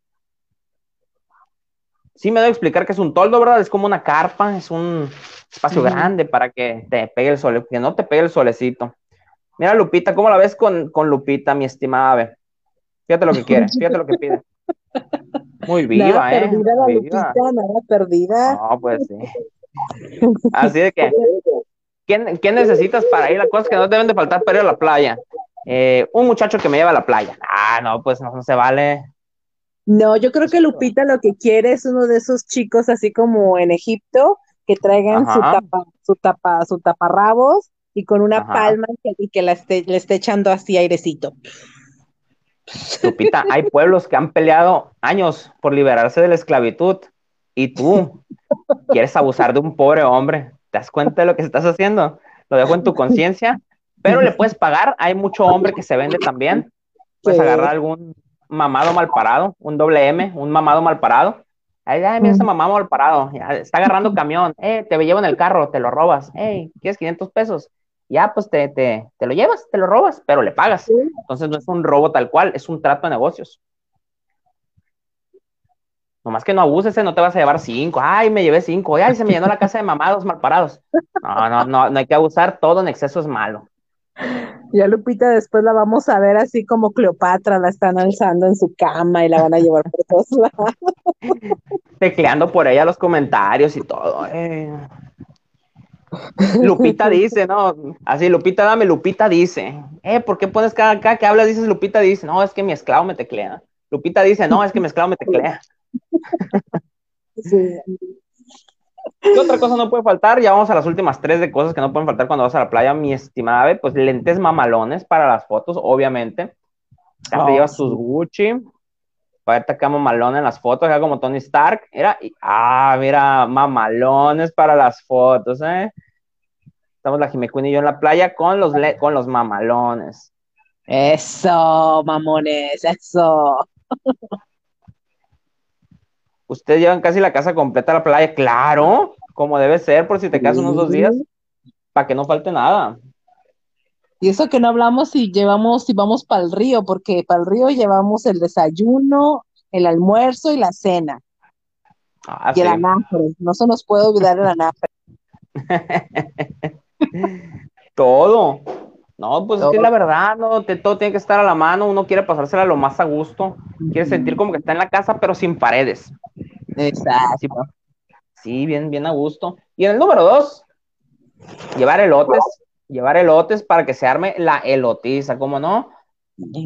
S1: Sí me debo explicar que es un toldo, ¿verdad? Es como una carpa, es un espacio grande para que te pegue el sol, que no te pegue el solecito. Mira, Lupita, ¿cómo la ves con, con Lupita, mi estimada ave? Fíjate lo que quiere, fíjate lo que pide. Muy viva,
S2: nada
S1: ¿eh?
S2: Perdida la Lupita, nada perdida.
S1: No, pues sí. Así de que, ¿qué, ¿qué, necesitas para ir a cosas que no deben de faltar para ir a la playa? Eh, un muchacho que me lleva a la playa. Ah, no, pues no, se vale.
S2: No, yo creo que Lupita lo que quiere es uno de esos chicos así como en Egipto que traigan su tapa, su tapa, su taparrabos y con una palma y que, la esté, le esté echando así airecito.
S1: Lupita, hay pueblos que han peleado años por liberarse de la esclavitud y tú quieres abusar de un pobre hombre. ¿Te das cuenta de lo que estás haciendo? Lo dejo en tu conciencia, pero le puedes pagar. Hay mucho hombre que se vende también. Puedes agarrar algún mamado mal parado, un doble M, un mamado mal parado. Ay, mira ese mamado mal parado, está agarrando camión, eh, te llevo en el carro, te lo robas, hey, ¿quieres 500 pesos? ya pues te, te, te, lo llevas, te lo robas, pero le pagas. Entonces no es un robo tal cual, es un trato de negocios. Nomás que no abuses, ¿eh? no te vas a llevar cinco. Ay, me llevé cinco. Ay, se me llenó la casa de mamados mal parados. No, no, no, no hay que abusar. Todo en exceso es malo.
S2: Ya Lupita después la vamos a ver así como Cleopatra, la están alzando en su cama y la van a llevar por todos lados.
S1: Tecleando por ella los comentarios y todo. Eh. Lupita dice, ¿no? Así, Lupita, dame, Lupita dice. Eh, ¿por qué pones cada, acá que hablas, dices Lupita dice? No, es que mi esclavo me teclea. Lupita dice, no, es que mi esclavo me teclea. Sí. ¿Qué otra cosa no puede faltar? Ya vamos a las últimas tres de cosas que no pueden faltar cuando vas a la playa, mi estimada Pues lentes mamalones para las fotos, obviamente. Te oh, llevas tus Gucci. Para verte acá mamalón en las fotos, acá como Tony Stark. Era, ah, mira, mamalones para las fotos, ¿eh? Estamos la Jimmy y yo en la playa con los, con los mamalones.
S2: Eso, mamones, eso.
S1: Ustedes llevan casi la casa completa a la playa, claro, como debe ser, por si te quedas unos dos días, para que no falte nada.
S2: Y eso que no hablamos si llevamos, si vamos para el río, porque para el río llevamos el desayuno, el almuerzo y la cena. Ah, y el anafre, no se nos puede olvidar el anafre.
S1: todo. No, pues es que la verdad, no, todo tiene que estar a la mano, uno quiere pasársela lo más a gusto, quiere sentir como que está en la casa, pero sin paredes.
S2: Exacto.
S1: Sí, bien, bien a gusto. Y en el número dos, llevar elotes, llevar elotes para que se arme la elotiza, ¿cómo no?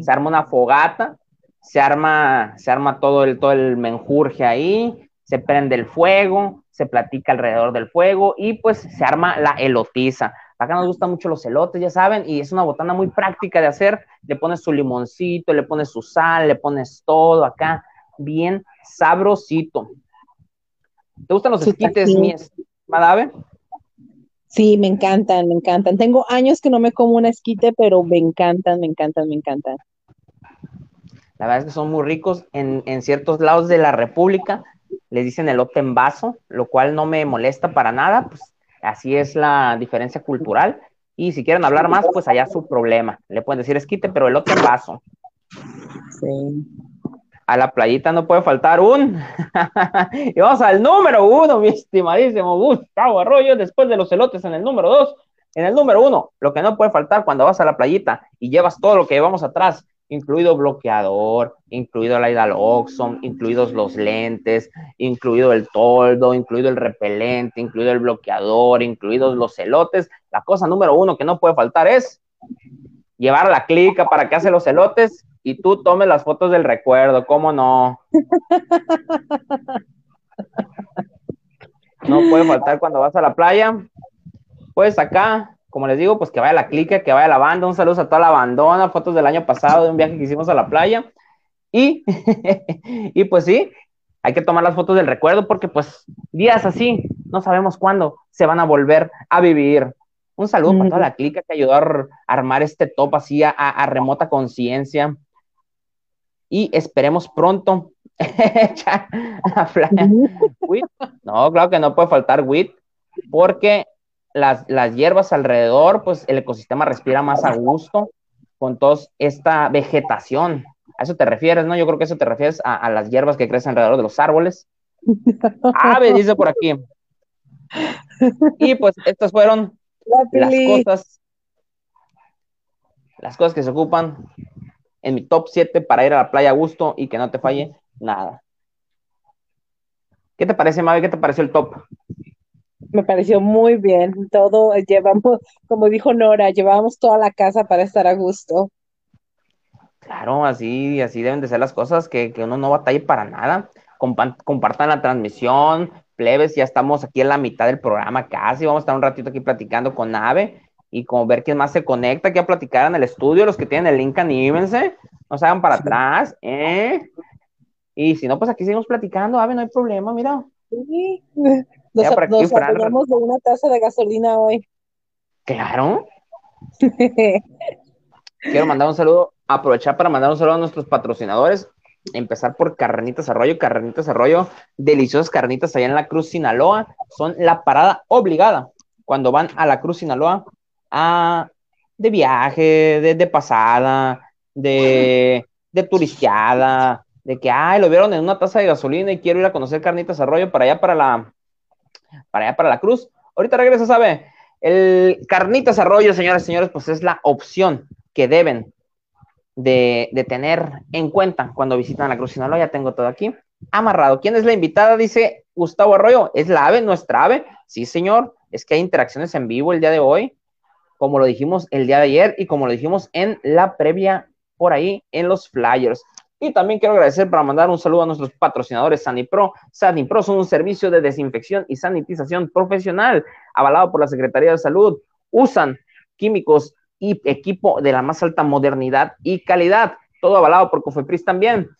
S1: Se arma una fogata, se arma, se arma todo el, todo el menjurje ahí, se prende el fuego, se platica alrededor del fuego y pues se arma la elotiza. Acá nos gustan mucho los elotes, ya saben, y es una botana muy práctica de hacer. Le pones su limoncito, le pones su sal, le pones todo acá, bien sabrosito. ¿Te gustan los esquites, mi estimada
S2: Sí, me encantan, me encantan. Tengo años que no me como un esquite, pero me encantan, me encantan, me encantan.
S1: La verdad es que son muy ricos. En, en ciertos lados de la República les dicen elote en vaso, lo cual no me molesta para nada, pues Así es la diferencia cultural. Y si quieren hablar más, pues allá su problema. Le pueden decir esquite, pero el otro vaso. Sí. A la playita no puede faltar un. y vamos al número uno, mi estimadísimo Gustavo Arroyo, después de los elotes en el número dos. En el número uno, lo que no puede faltar cuando vas a la playita y llevas todo lo que llevamos atrás, incluido bloqueador, incluido la Idaloxon, incluidos los lentes, incluido el toldo, incluido el repelente, incluido el bloqueador, incluidos los celotes. La cosa número uno que no puede faltar es llevar la clica para que hace los celotes y tú tomes las fotos del recuerdo, ¿cómo no? No puede faltar cuando vas a la playa. Pues acá como les digo, pues que vaya la clica, que vaya la banda, un saludo a toda la bandona, fotos del año pasado de un viaje que hicimos a la playa. Y, y pues sí, hay que tomar las fotos del recuerdo porque pues días así, no sabemos cuándo se van a volver a vivir. Un saludo para toda la clica que ayudó a armar este top así a, remota conciencia. Y esperemos pronto. no, claro que no puede faltar WIT, porque las, hierbas alrededor, pues el ecosistema respira más a gusto con toda esta vegetación. A eso te refieres, ¿no? Yo creo que eso te refieres a, las hierbas que crecen alrededor de los árboles. Ave, dice por aquí. Y pues estas fueron las cosas, las cosas que se ocupan en mi top 7 para ir a la playa a gusto y que no te falle nada. ¿Qué te parece, Mavi? ¿Qué te pareció el top?
S2: me pareció muy bien. Todo llevamos, como dijo Nora, llevamos toda la casa para estar a gusto.
S1: Claro, así, así deben de ser las cosas, que, uno no batalle para nada. compartan la transmisión, plebes, ya estamos aquí en la mitad del programa casi, vamos a estar un ratito aquí platicando con Ave y como ver quién más se conecta aquí a platicar en el estudio, los que tienen el link anímense, no se hagan para atrás, ¿eh? Y si no, pues aquí seguimos platicando, Ave, no hay problema, mira. Sí.
S2: Nos, nos de una taza de gasolina hoy.
S1: Claro. Quiero mandar un saludo, aprovechar para mandar un saludo a nuestros patrocinadores. Empezar por Carnitas Arroyo, Carnitas Arroyo, deliciosas carnitas allá en la Cruz Sinaloa. Son la parada obligada cuando van a la Cruz Sinaloa a, de viaje, de, pasada, de, de de que, ay, lo vieron en una taza de gasolina y quiero ir a conocer Carnitas Arroyo para allá, para la, para allá, para la cruz. Ahorita regresa, ¿sabe? El Carnitas Arroyo, señores y señores, pues es la opción que deben de, tener en cuenta cuando visitan la Cruz Sinaloa. Ya tengo todo aquí amarrado. ¿Quién es la invitada? Dice Gustavo Arroyo. ¿Es la ave, nuestra ave? Sí, señor. es que hay interacciones en vivo el día de hoy, como lo dijimos el día de ayer y como lo dijimos en la previa por ahí en los flyers. Y también quiero agradecer para mandar un saludo a nuestros patrocinadores SaniPro. SaniPro son un servicio de desinfección y sanitización profesional avalado por la Secretaría de Salud. Usan químicos y equipo de la más alta modernidad y calidad. Todo avalado por Cofepris también.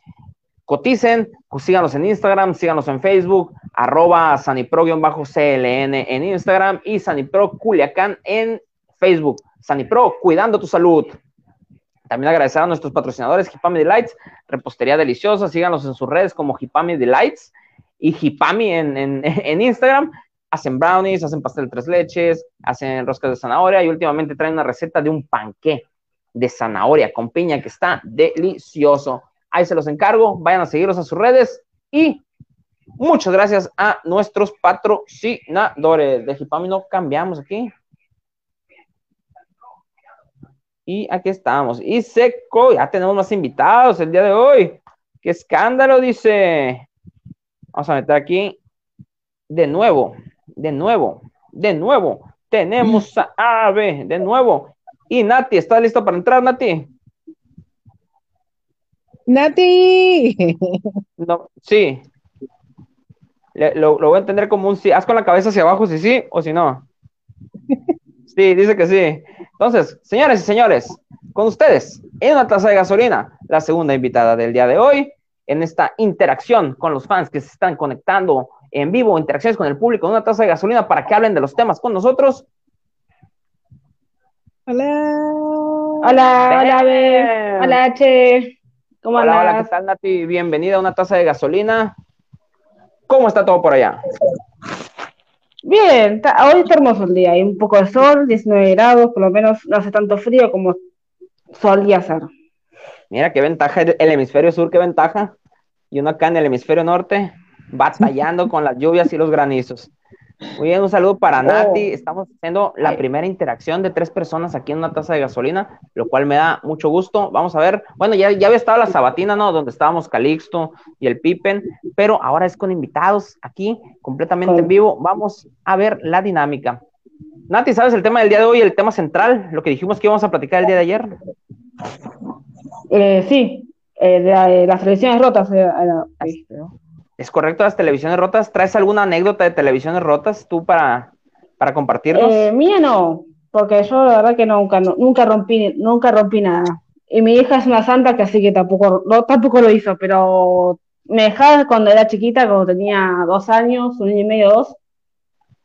S1: Coticen, síganos en Instagram, síganos en Facebook, arroba sanipro-cln en Instagram y sanipro Culiacán en Facebook. Sanipro, cuidando tu salud. También agradecer a nuestros patrocinadores, Hipami Delights, repostería deliciosa, síganos en sus redes como Hipami Delights y Hipami en, en, Instagram. Hacen brownies, hacen pastel tres leches, hacen roscas de zanahoria y últimamente traen una receta de un panqué de zanahoria con piña que está delicioso. Ahí se los encargo, vayan a seguirlos a sus redes y muchas gracias a nuestros patrocinadores de Hipami. No cambiamos aquí. Y aquí estamos. Y seco, ya tenemos más invitados el día de hoy. ¡Qué escándalo! Dice. Vamos a meter aquí. De nuevo, de nuevo, de nuevo. Tenemos a Ave, de nuevo. Y Nati, ¿estás listo para entrar, Nati?
S2: Nati.
S1: No, sí. lo, lo, voy a entender como un sí. Haz con la cabeza hacia abajo si sí o si no. Sí, dice que sí. Entonces, señores y señores, con ustedes, en una taza de gasolina, la segunda invitada del día de hoy, en esta interacción con los fans que se están conectando en vivo, interacciones con el público, en una taza de gasolina para que hablen de los temas con nosotros.
S2: Hola.
S4: Hola, hola, Hola, H.
S1: ¿Cómo hola, Hola, ¿qué tal, Nati? Bienvenida a una taza de gasolina. ¿Cómo está todo por allá?
S4: Bien, hoy está hermoso el día, hay un poco de sol, 19 grados, por lo menos no hace tanto frío como solía ser.
S1: Mira qué ventaja el, hemisferio sur, qué ventaja. Y uno acá en el hemisferio norte, batallando con las lluvias y los granizos. Muy bien, un saludo para oh. Nati. Estamos haciendo la primera interacción de tres personas aquí en una taza de gasolina, lo cual me da mucho gusto. Vamos a ver, bueno, ya, ya había estado la sabatina, ¿no? Donde estábamos Calixto y el Pipen, pero ahora es con invitados aquí, completamente en vivo. Vamos a ver la dinámica. Nati, ¿sabes el tema del día de hoy, el tema central, lo que dijimos que íbamos a platicar el día de ayer?
S4: Eh, sí, eh, de, las televisiones rotas. Eh,
S1: ¿Es correcto las televisiones rotas? ¿Traes alguna anécdota de televisiones rotas tú para, para compartirnos?
S4: Eh, mía no, porque yo la verdad que nunca, nunca rompí, nunca rompí nada. Y mi hija es una santa que así que tampoco, no, tampoco lo hizo, pero me dejaba cuando era chiquita, cuando tenía dos años, un año y medio, dos,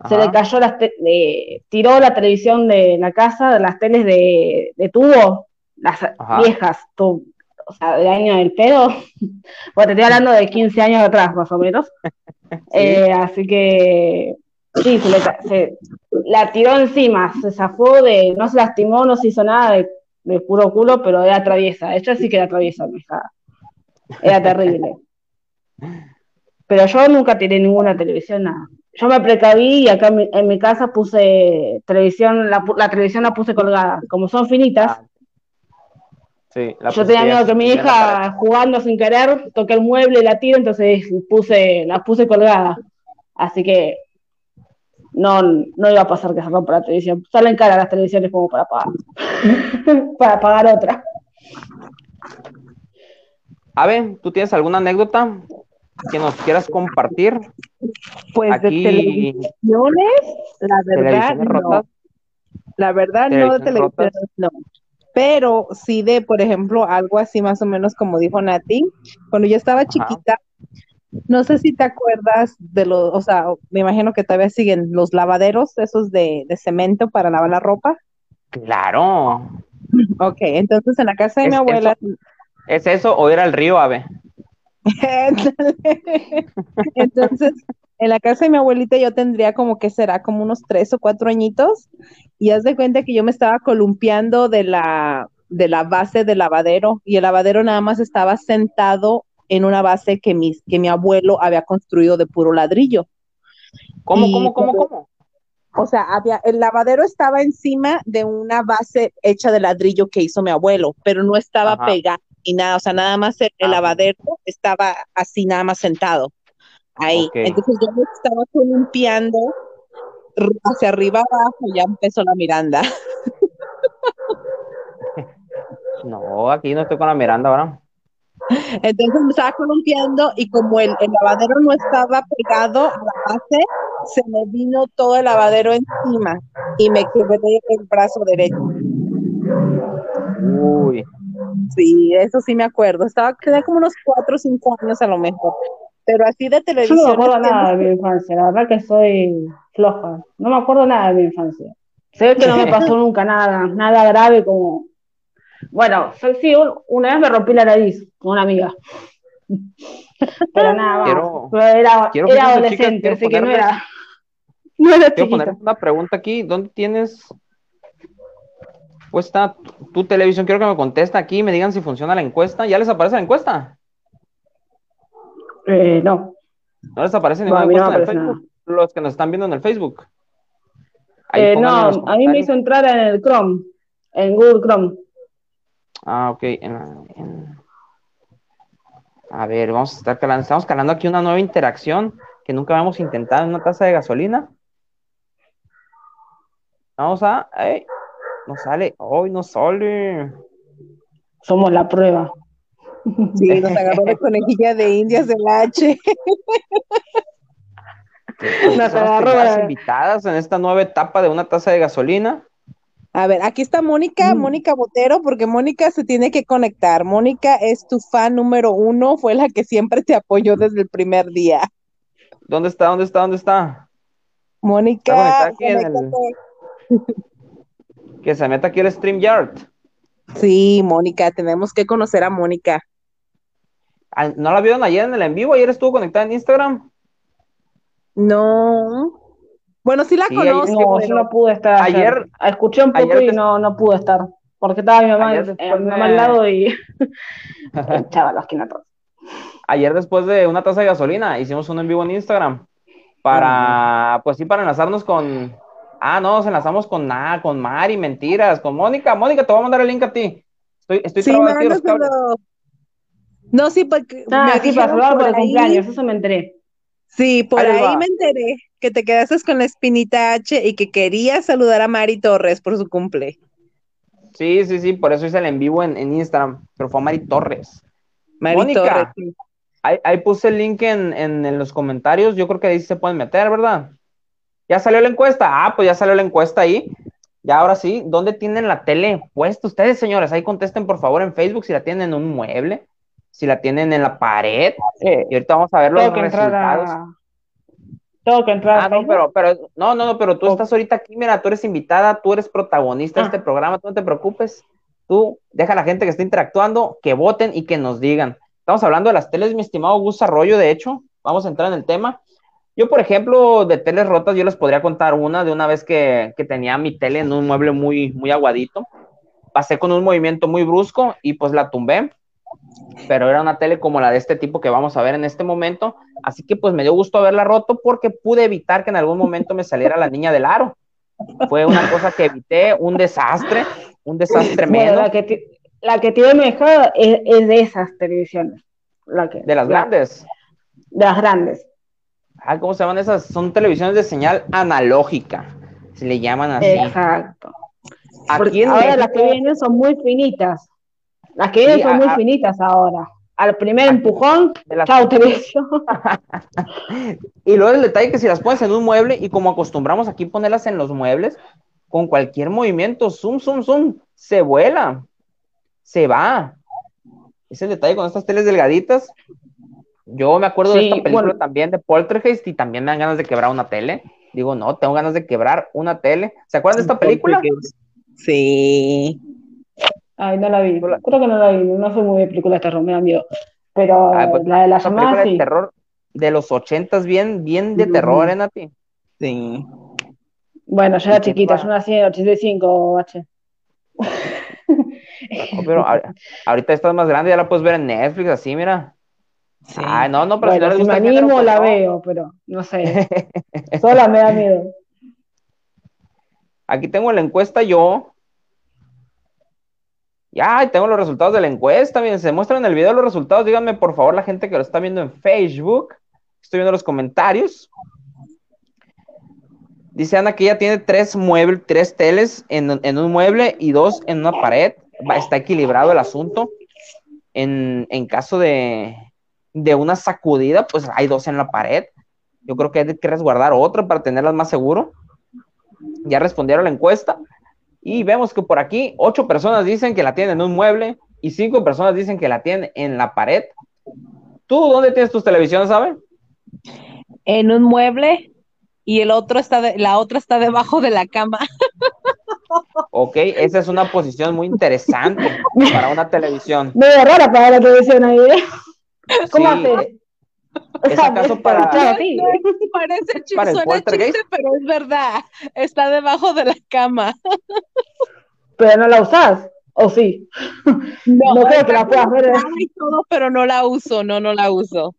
S4: se le cayó, la tiró la televisión de la casa, de las teles de, de tubo, las viejas, tu, o sea, del año del pedo, bueno, te estoy hablando de 15 años atrás, más o menos. Eh, así que, sí, se, la tiró encima, se zafó de, no se lastimó, no se hizo nada de, puro culo, pero era traviesa. Ella sí que era traviesa, mi hija. Era terrible. Pero yo nunca tiré ninguna televisión, nada. Yo me precaví y acá en mi, casa puse televisión, la, la, televisión la puse colgada. Como son finitas, yo tenía miedo que mi hija jugando sin querer toque el mueble y la tire, entonces puse, la puse colgada. Así que no, no iba a pasar que se rompa la televisión. Salen cara las televisiones como para pagar. para pagar otra.
S1: A ver, ¿tú tienes alguna anécdota que nos quieras compartir?
S2: Pues de televisiones, la verdad, no. La verdad, no de televisiones, no pero sí de, por ejemplo, algo así más o menos como dijo Nati, cuando yo estaba chiquita, no sé si te acuerdas de los, o sea, me imagino que todavía siguen los lavaderos, esos de, de cemento para lavar la ropa.
S1: Claro.
S2: Ok, entonces en la casa de mi abuela.
S1: ¿Es eso o era el río, Ave?
S2: entonces, en la casa de mi abuelita yo tendría como que será como unos tres o cuatro añitos y haz de cuenta que yo me estaba columpiando de la, de la base del lavadero y el lavadero nada más estaba sentado en una base que mi, que mi abuelo había construido de puro ladrillo.
S1: ¿Cómo, cómo, cómo, cómo?
S2: O sea, había, el lavadero estaba encima de una base hecha de ladrillo que hizo mi abuelo, pero no estaba pegado ni nada, o sea, nada más el, el, ah. lavadero estaba así, nada más sentado ahí. Entonces yo me estaba columpiando hacia arriba abajo ya empezó la Miranda.
S1: No, aquí no estoy con la Miranda ahora.
S2: Entonces me estaba columpiando y como el, el lavadero no estaba pegado a la base, se me vino todo el lavadero encima y me quebré el brazo derecho.
S1: Uy,
S2: Sí, eso sí me acuerdo. Estaba, tenía como unos cuatro o cinco años a lo mejor. Pero así de
S4: Yo
S2: televisión.
S4: no me acuerdo nada de mi infancia, la verdad que soy floja. No me acuerdo nada de mi infancia. Se ve que no me pasó nunca nada, nada grave como. Bueno, sí, sí, un- una vez me rompí la nariz con una amiga. Pero nada más.
S1: Quiero-
S4: Pero era,
S1: quiero,
S4: era
S1: fíjense, chicas,
S4: adolescente,
S1: quiero
S4: así que no era. No era
S1: quiero poner una pregunta aquí. ¿Dónde tienes puesta tu, tu televisión? Quiero que me contesten aquí me digan si funciona la encuesta. ¿Ya les aparece la encuesta?
S4: Eh, no,
S1: ¿No les aparece ninguna
S4: a mí no
S1: encuesta
S4: me
S1: en el Facebook? Los que nos están viendo en el Facebook.
S4: Eh, no, a mí me hizo entrar en el Chrome, en Google Chrome.
S1: Ah, ok. en la- en- A ver, vamos a estar calando. Estamos calando aquí una nueva interacción que nunca habíamos intentado en una taza de gasolina. Vamos a. ¡Ey! No sale. Hoy no sale.
S4: Somos la prueba.
S2: Sí, nos agarró de conejilla de indias del H.
S1: Pues,
S4: Nos agarró
S1: invitadas en esta nueva etapa de una taza de gasolina.
S2: A ver, aquí está Mónica,
S4: Mm.
S2: Mónica Botero, porque Mónica se tiene que conectar. Mónica es tu fan número uno, fue la que siempre te apoyó desde el primer día.
S1: ¿Dónde está? ¿Dónde está? ¿Dónde está?
S2: Mónica,
S1: conectada aquí en el-. Que se meta aquí el StreamYard.
S2: Sí, Mónica, tenemos que conocer a Mónica.
S1: ¿No la vieron ayer en el en vivo? Ayer estuvo conectada en Instagram.
S2: No. Bueno, sí la
S1: Sí,
S2: conozco,
S4: No,
S2: pero
S4: yo no pude estar ayer.
S1: Ayer-
S4: Escuché un poco y no, no pude estar. Porque estaba mi mamá,
S1: Ayer
S4: eh, mi mamá al lado y echaba las quinatas.
S1: Ayer después de una taza de gasolina hicimos un en vivo en Instagram para, pues sí, para enlazarnos con, ah, no, nos enlazamos con nada, con Mari, mentiras, con Mónica. Mónica, te voy a mandar el link a ti. Estoy, estoy
S2: sí,
S1: los cables.
S2: mándaselo. No, sí, porque
S4: Ah,
S2: me
S4: sí, por
S2: por
S4: el
S2: ahí-
S4: cumpleaños, eso me enteré.
S2: Sí, por
S1: Ahí
S2: me enteré que te quedaste con la espinita H y que querías saludar a Mari Torres por su cumple.
S1: Sí, sí, sí, por eso hice el en vivo en, en Instagram, pero fue Mari Torres.
S2: Mari
S1: Mónica.
S2: Torres. sí.
S1: Ahí, ahí puse el link en, en- en los comentarios, yo creo que ahí se pueden meter, ¿verdad? ¿Ya salió la encuesta? Ah, pues ya salió la encuesta ahí. Ya ahora sí, ¿dónde tienen la tele puesta ustedes, señores? Ahí contesten por favor en Facebook si la tienen en un mueble, si la tienen en la pared.
S4: Eh,
S1: Y ahorita vamos a ver los
S4: tengo
S1: resultados.
S4: a... Tengo que entrar
S1: Ah,
S4: a
S1: no, pero, pero, no, no, no, pero tú
S4: Oh.
S1: estás ahorita aquí, mira, tú eres invitada, tú eres protagonista de
S4: Ah.
S1: este programa, tú no te preocupes. Tú deja a la gente que está interactuando que voten y que nos digan. Estamos hablando de las teles, mi estimado Gus Arroyo, de hecho, vamos a entrar en el tema. Yo, por ejemplo, de teles rotas, yo les podría contar una de una vez que, que tenía mi tele en un mueble muy, muy aguadito. Pasé con un movimiento muy brusco y pues la tumbé. Pero era una tele como la de este tipo que vamos a ver en este momento. Así que pues me dio gusto haberla roto porque pude evitar que en algún momento me saliera la niña del aro. Fue una cosa que evité, un desastre, un desastre
S4: Bueno,
S1: menos
S4: la que, la que tiene hija es, es de esas televisiones. La que,
S1: de las
S4: la-
S1: grandes.
S4: De las grandes.
S1: Ah, ¿cómo se llaman esas? Son televisiones de señal analógica. Se le llaman así.
S4: Exacto. Porque
S1: Aquí en
S4: ahora las que vienen son muy finitas. Las que vienen
S1: Sí,
S4: son
S1: a-
S4: muy
S1: a-
S4: finitas ahora. Al primer empujón,
S1: de
S4: chao televisión.
S1: Y luego el detalle que si las pones en un mueble y como acostumbramos aquí ponerlas en los muebles, con cualquier movimiento, zoom, zoom, zoom, se vuela, se va. Es el detalle con estas teles delgaditas. Yo me acuerdo de
S4: Sí,
S1: esta película
S4: bueno.
S1: también de Poltergeist y también me dan ganas de quebrar una tele. Digo, no, tengo ganas de quebrar una tele. ¿Se acuerdan de esta película?
S2: Sí.
S4: Ay, no la vi. Creo que no la vi. No soy muy de películas de terror, me da miedo. Pero
S1: Ah, pues,
S4: la de la
S1: Esta
S4: llamada,
S1: película de
S4: sí.
S1: terror de los ochentas, bien, bien de terror, ¿eh, Nati?
S2: Sí.
S4: Bueno, yo era chiquita, en el 85, H.
S1: Oh, pero ahorita estás más grande, ya la puedes ver en Netflix, así, mira.
S2: sí.
S1: Ay, no, no, pero si no
S4: Bueno, si me
S1: género,
S4: animo
S1: pues
S4: la
S1: no.
S4: veo, pero no sé. Sola me da miedo.
S1: Aquí tengo la encuesta yo. Y tengo los resultados de la encuesta. Miren, se muestran en el video los resultados. Díganme, por favor, la gente que lo está viendo en Facebook. Estoy viendo los comentarios. Dice Ana que ella tiene tres muebles, tres teles en, en un mueble y dos en una pared. Está equilibrado el asunto. En, en caso de, de una sacudida, pues hay dos en la pared. Yo creo que hay que resguardar otra para tenerlas más seguro. Ya respondieron la encuesta. Y vemos que por aquí ocho personas dicen que la tienen en un mueble y cinco personas dicen que la tienen en la pared. ¿Tú dónde tienes tus televisiones, sabes?
S2: En un mueble y el otro está de- la otra está debajo de la cama.
S1: Ok, esa es una posición muy interesante para una televisión.
S4: Medio rara para la televisión ahí, ¿eh? ¿Cómo
S1: Sí.
S4: hace?
S1: ¿Es acaso
S4: es-
S1: para-
S4: claro, sí.
S2: Parece chiste,
S1: ¿Para
S2: suena chiste, pero es verdad. Está debajo de la cama.
S4: Pero no la usás, ¿o sí? No creo que la puedas ver.
S2: Todo, pero no la uso, no, no la uso.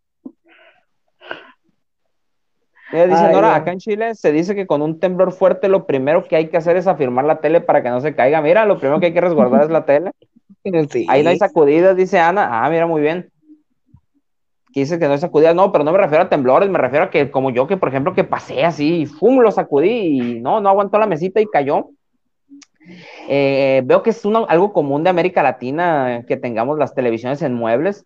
S1: Mira, dice
S4: Ay,
S1: Nora, acá en Chile se dice que con un temblor fuerte lo primero que hay que hacer es afirmar la tele para que no se caiga. Mira, lo primero que hay que resguardar es la tele. Ahí no hay sacudidas, dice Ana. Ah, mira, muy bien. Que dice que no hay sacudidas. No, pero no me refiero a temblores, me refiero a que como yo, que por ejemplo, que pasé así, y ¡fum! lo sacudí y no, no aguantó la mesita y cayó. Eh, veo que es algo común de América Latina que tengamos las televisiones en muebles.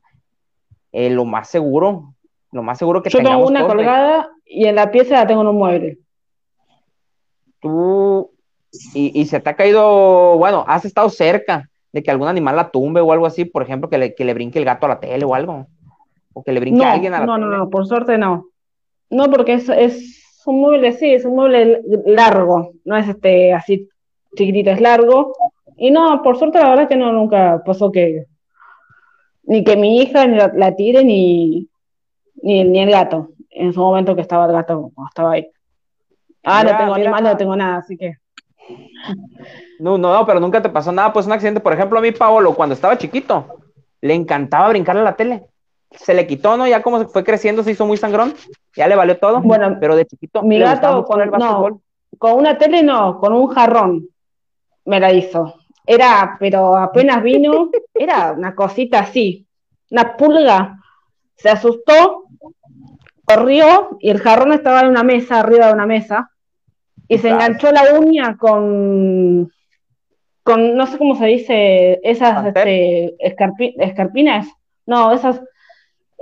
S1: Eh, lo más seguro, lo más seguro que
S4: Yo tengo una
S1: de-
S4: colgada y en la pieza la tengo en un mueble.
S1: tú y, y se te ha caído, bueno, has estado cerca de que algún animal la tumbe o algo así, por ejemplo, que le, que le brinque el gato a la tele o algo, o que le brinque
S4: No,
S1: alguien a la
S4: no, no,
S1: tele.
S4: no, por suerte no. No, porque es, es un mueble, sí, es un mueble largo, no es este así chiquitito, es largo. Y no, por suerte la verdad que no, nunca pasó que ni que mi hija ni la, la tire ni, ni, ni el gato, en su momento que estaba el gato, cuando estaba ahí. Ah,
S1: Mira,
S4: no tengo animal, no tengo nada, así que.
S1: No, no, no, pero nunca te pasó nada, pues un accidente, por ejemplo, a mí Paolo, cuando estaba chiquito, le encantaba brincarle a la tele. Se le quitó, ¿no? Ya como fue creciendo, se hizo muy sangrón, ya le valió todo.
S4: Bueno,
S1: pero de chiquito
S4: mi gato con-
S1: el básquetbol.
S4: Con una tele no, con un jarrón me la hizo. Era, pero apenas vino, era una cosita así, una pulga. Se asustó, corrió y el jarrón estaba en una mesa, arriba de una mesa, y se
S1: Claro.
S4: enganchó la uña con, con, no sé cómo se dice, esas este, escarpi- escarpinas. No, esas,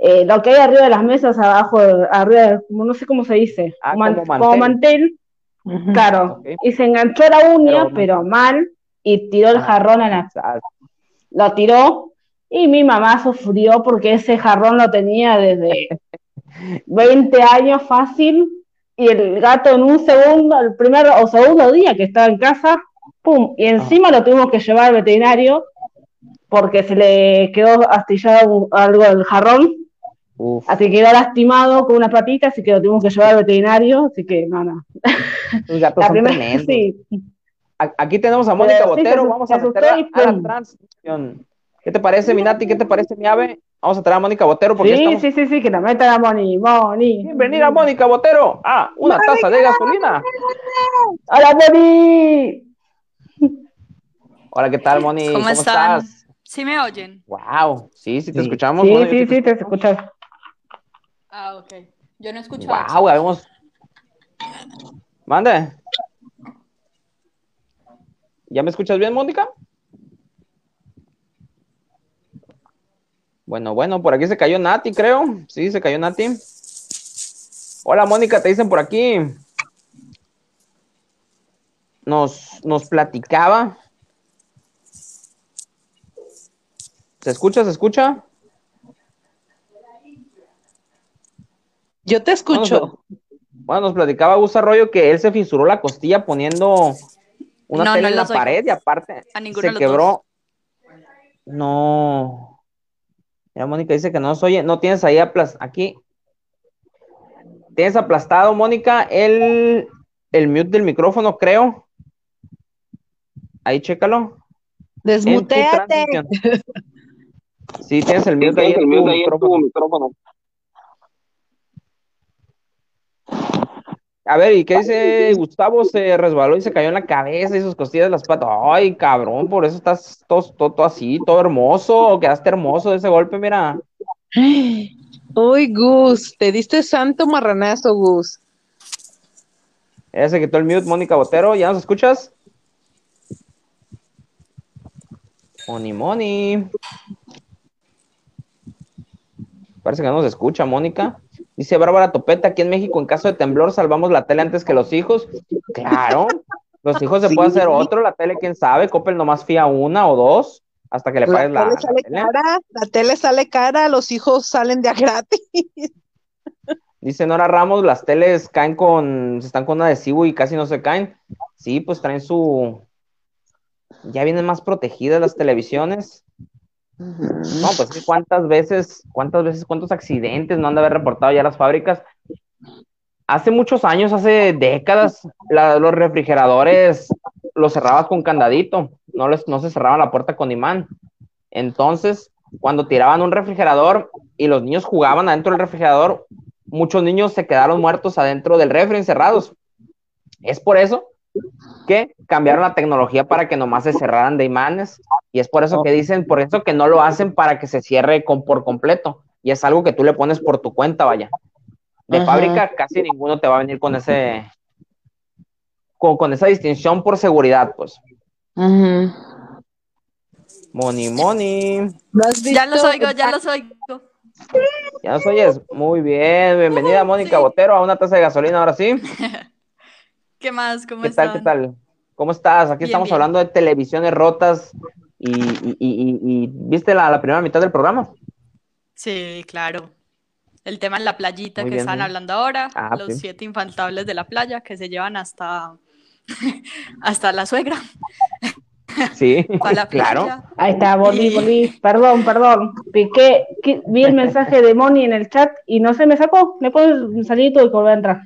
S4: eh, lo que hay arriba de las mesas, abajo, arriba, no sé cómo se dice,
S1: Ah, como
S4: como
S1: mantel.
S4: claro, y se enganchó la uña,
S1: Pero-
S4: pero, mal, y tiró el
S1: Ah.
S4: jarrón a la,
S1: Ah,
S4: lo tiró, y mi mamá sufrió porque ese jarrón lo tenía desde 20 años fácil, y el gato en un segundo, el primer o segundo día que estaba en casa, pum, y encima lo tuvimos que llevar al veterinario porque se le quedó astillado algo del jarrón,
S1: uf.
S4: así que quedó lastimado con una patita, así que lo tuvimos que llevar al veterinario, así que no, no.
S1: Los gatos
S4: La
S1: son
S4: primera, sí,
S1: A- Aquí tenemos a Mónica
S4: Pero
S1: Botero, vamos
S4: se
S1: a meterla a la transmisión. ¿Qué te parece, Minati? ¿Qué te parece, mi ave? Vamos a traer a Mónica Botero porque
S4: sí,
S1: estamos...
S4: sí, sí, sí, que la metan a Moni, Moni.
S1: Bienvenida, Mónica Botero. Ah, una taza de gasolina.
S4: ¡Hola, Moni!
S1: Hola, ¿qué tal, Moni?
S5: ¿Cómo
S1: ¿Cómo,
S5: están?
S1: estás?
S5: ¿Sí me oyen?
S1: Wow, sí, sí te
S4: Sí,
S1: escuchamos.
S4: Sí,
S1: Moni,
S4: sí,
S1: te
S4: sí, te escuchas.
S5: Ah, ok. Yo no he escuchado.
S1: Wow, vamos. Mande. ¿Ya me escuchas bien, Mónica? Bueno, bueno, por aquí se cayó Nati, creo. Sí, se cayó Nati. Hola, Mónica, te dicen por aquí. Nos, nos platicaba. ¿Se escucha? ¿Se escucha?
S2: Yo te escucho.
S1: Bueno, Bueno, nos platicaba Gus Arroyo que él se fisuró la costilla poniendo una
S5: No,
S1: tele
S5: no
S1: en la pared y aparte
S5: A
S1: se quebró.
S5: dos.
S1: No. Mira, Mónica dice que no se oye. No tienes ahí aplas aquí. Tienes aplastado, Mónica, el, el mute del micrófono, creo. Ahí, chécalo.
S2: Desmuteate.
S1: Sí, tienes el mute ahí, en tu micrófono. A ver, ¿y qué dice Gustavo? Se resbaló y se cayó en la cabeza y sus costillas de las patas. Ay, cabrón, por eso estás todo, todo- todo así, todo hermoso. Quedaste hermoso de ese golpe, mira.
S2: Uy, Gus, te diste santo marranazo, Gus.
S1: Ella se quitó el mute, Mónica Botero. ¿Ya nos escuchas? Moni, Moni. Parece que no nos escucha, Mónica. Dice Bárbara Topeta, aquí en México, en caso de temblor, salvamos la tele antes que los hijos. Claro, los hijos se puede hacer otro, la tele, quién sabe, Coppel nomás fía una o dos, hasta que le pagues la,
S2: tele
S1: la tele.
S2: cara, la tele sale cara, los hijos salen de a gratis.
S1: Dice Nora Ramos, las teles caen con, se están con adhesivo y casi no se caen. Sí, pues traen su, ya vienen más protegidas las televisiones. No, pues cuántas veces, cuántas veces, cuántos accidentes no han de haber reportado ya las fábricas. Hace muchos años, hace décadas, los refrigeradores los cerrabas con candadito, no, les, no se cerraba la puerta con imán. Entonces, cuando tiraban un refrigerador y los niños jugaban adentro del refrigerador, muchos niños se quedaron muertos adentro del refri encerrados. Es por eso que cambiaron la tecnología para que nomás se cerraran de imanes y es por eso que dicen, por eso que no lo hacen para que se cierre con, por completo y es algo que tú le pones por tu cuenta, vaya. De
S2: Ajá.
S1: fábrica casi ninguno te va a venir con ese con, con esa distinción por seguridad, pues. Money, money.
S2: ¿No has
S5: Ya los oigo, ya los oigo.
S1: Ya nos oyes. Muy bien. Bienvenida, Mónica
S5: sí.
S1: Botero, a una taza de gasolina ahora sí.
S5: ¿Qué más? ¿Cómo
S1: ¿Qué tal? ¿Qué tal? ¿Cómo estás? Aquí
S5: Bien,
S1: estamos
S5: bien.
S1: hablando de televisiones rotas y, y- y- y- y- ¿viste la, la primera mitad del programa?
S5: Sí, claro. El tema en la playita
S1: Muy
S5: que
S1: bien,
S5: están hablando ahora,
S1: Ah,
S5: los
S1: sí.
S5: siete infaltables de la playa que se llevan hasta, hasta la suegra,
S1: Sí,
S5: la
S1: claro.
S4: Ahí está, volví,
S5: Y-
S4: volví. Perdón, perdón. Piqué, vi el mensaje de Moni en el chat y no se me sacó. Me puedo salir y tuve que volver a entrar.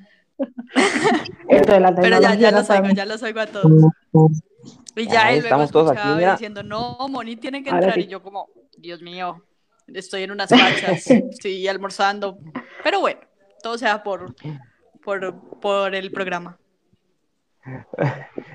S4: Esto de la
S5: Pero ya, ya los oigo, ya los oigo a todos. Y ya,
S1: Ahí
S5: y luego
S1: estamos todos aquí,
S5: escuchaba
S1: mira.
S5: diciendo, no, Moni tiene que
S4: Ahora
S5: entrar.
S4: sí.
S5: Y yo como, Dios mío, estoy en unas fachas, estoy almorzando. Pero bueno, todo sea por, por, por el programa.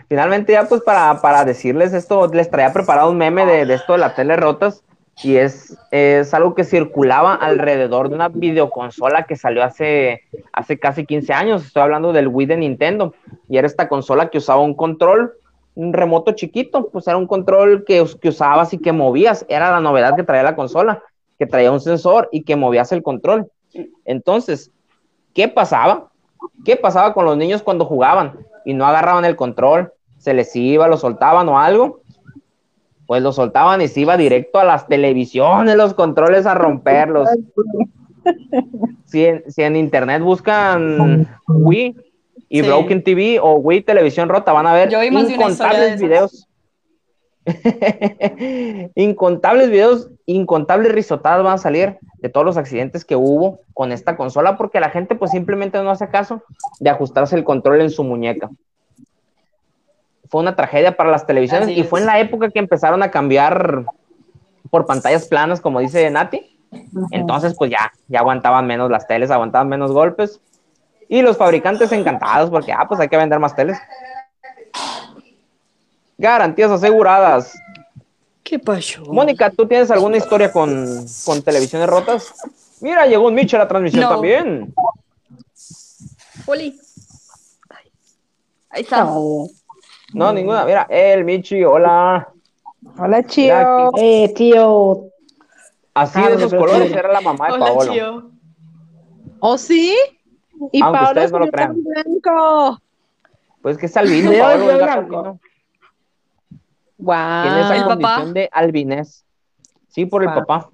S1: Finalmente ya pues para, para decirles esto, les traía preparado un meme de, de esto de la tele rotas y es, es algo que circulaba alrededor de una videoconsola que salió hace, hace casi 15 años, estoy hablando del Wii de Nintendo y era esta consola que usaba un control, un remoto chiquito, pues era un control que, que usabas y que movías, era la novedad que traía la consola, que traía un sensor y que movías el control. Entonces, ¿qué pasaba? ¿Qué pasaba con los niños cuando jugaban y no agarraban el control? ¿Se les iba, lo soltaban o algo? Pues lo soltaban y se iba directo a las televisiones, los controles a romperlos. Si en, si en internet buscan Wii y
S5: Sí.
S1: Broken TV o Wii Televisión Rota, van a ver incontables videos. incontables videos, incontables risotadas van a salir de todos los accidentes que hubo con esta consola porque la gente pues simplemente no hace caso de ajustarse el control en su muñeca. Fue una tragedia para las televisiones
S5: Así
S1: y fue
S5: es.
S1: en la época que empezaron a cambiar por pantallas planas, como dice Nati. Entonces, pues ya, ya aguantaban menos las teles, aguantaban menos golpes. Y los fabricantes encantados porque, ah, pues hay que vender más teles. Garantías aseguradas.
S5: ¿Qué pasó?
S1: Mónica, ¿tú tienes alguna historia con, con televisiones rotas? Mira, llegó un Micho a la transmisión
S5: No.
S1: también.
S5: Oli. Ahí está.
S4: No.
S1: No, ninguna. Mira, el Michi, hola.
S2: Hola, Chio.
S4: Eh, tío,
S1: Así
S4: Ah,
S1: de esos colores era la mamá de
S5: Hola,
S1: Paolo.
S5: Chio.
S2: ¿Oh, sí? Y
S1: Aunque
S2: Paola
S1: ustedes no lo crean.
S2: blanco.
S1: Pues que es albino,
S4: De
S1: Paolo, gato
S4: blanco.
S1: albino. Tiene esa
S5: ¿El
S2: Wow.
S5: papá?
S1: condición de albinés. Sí, por el
S2: Wow.
S1: papá.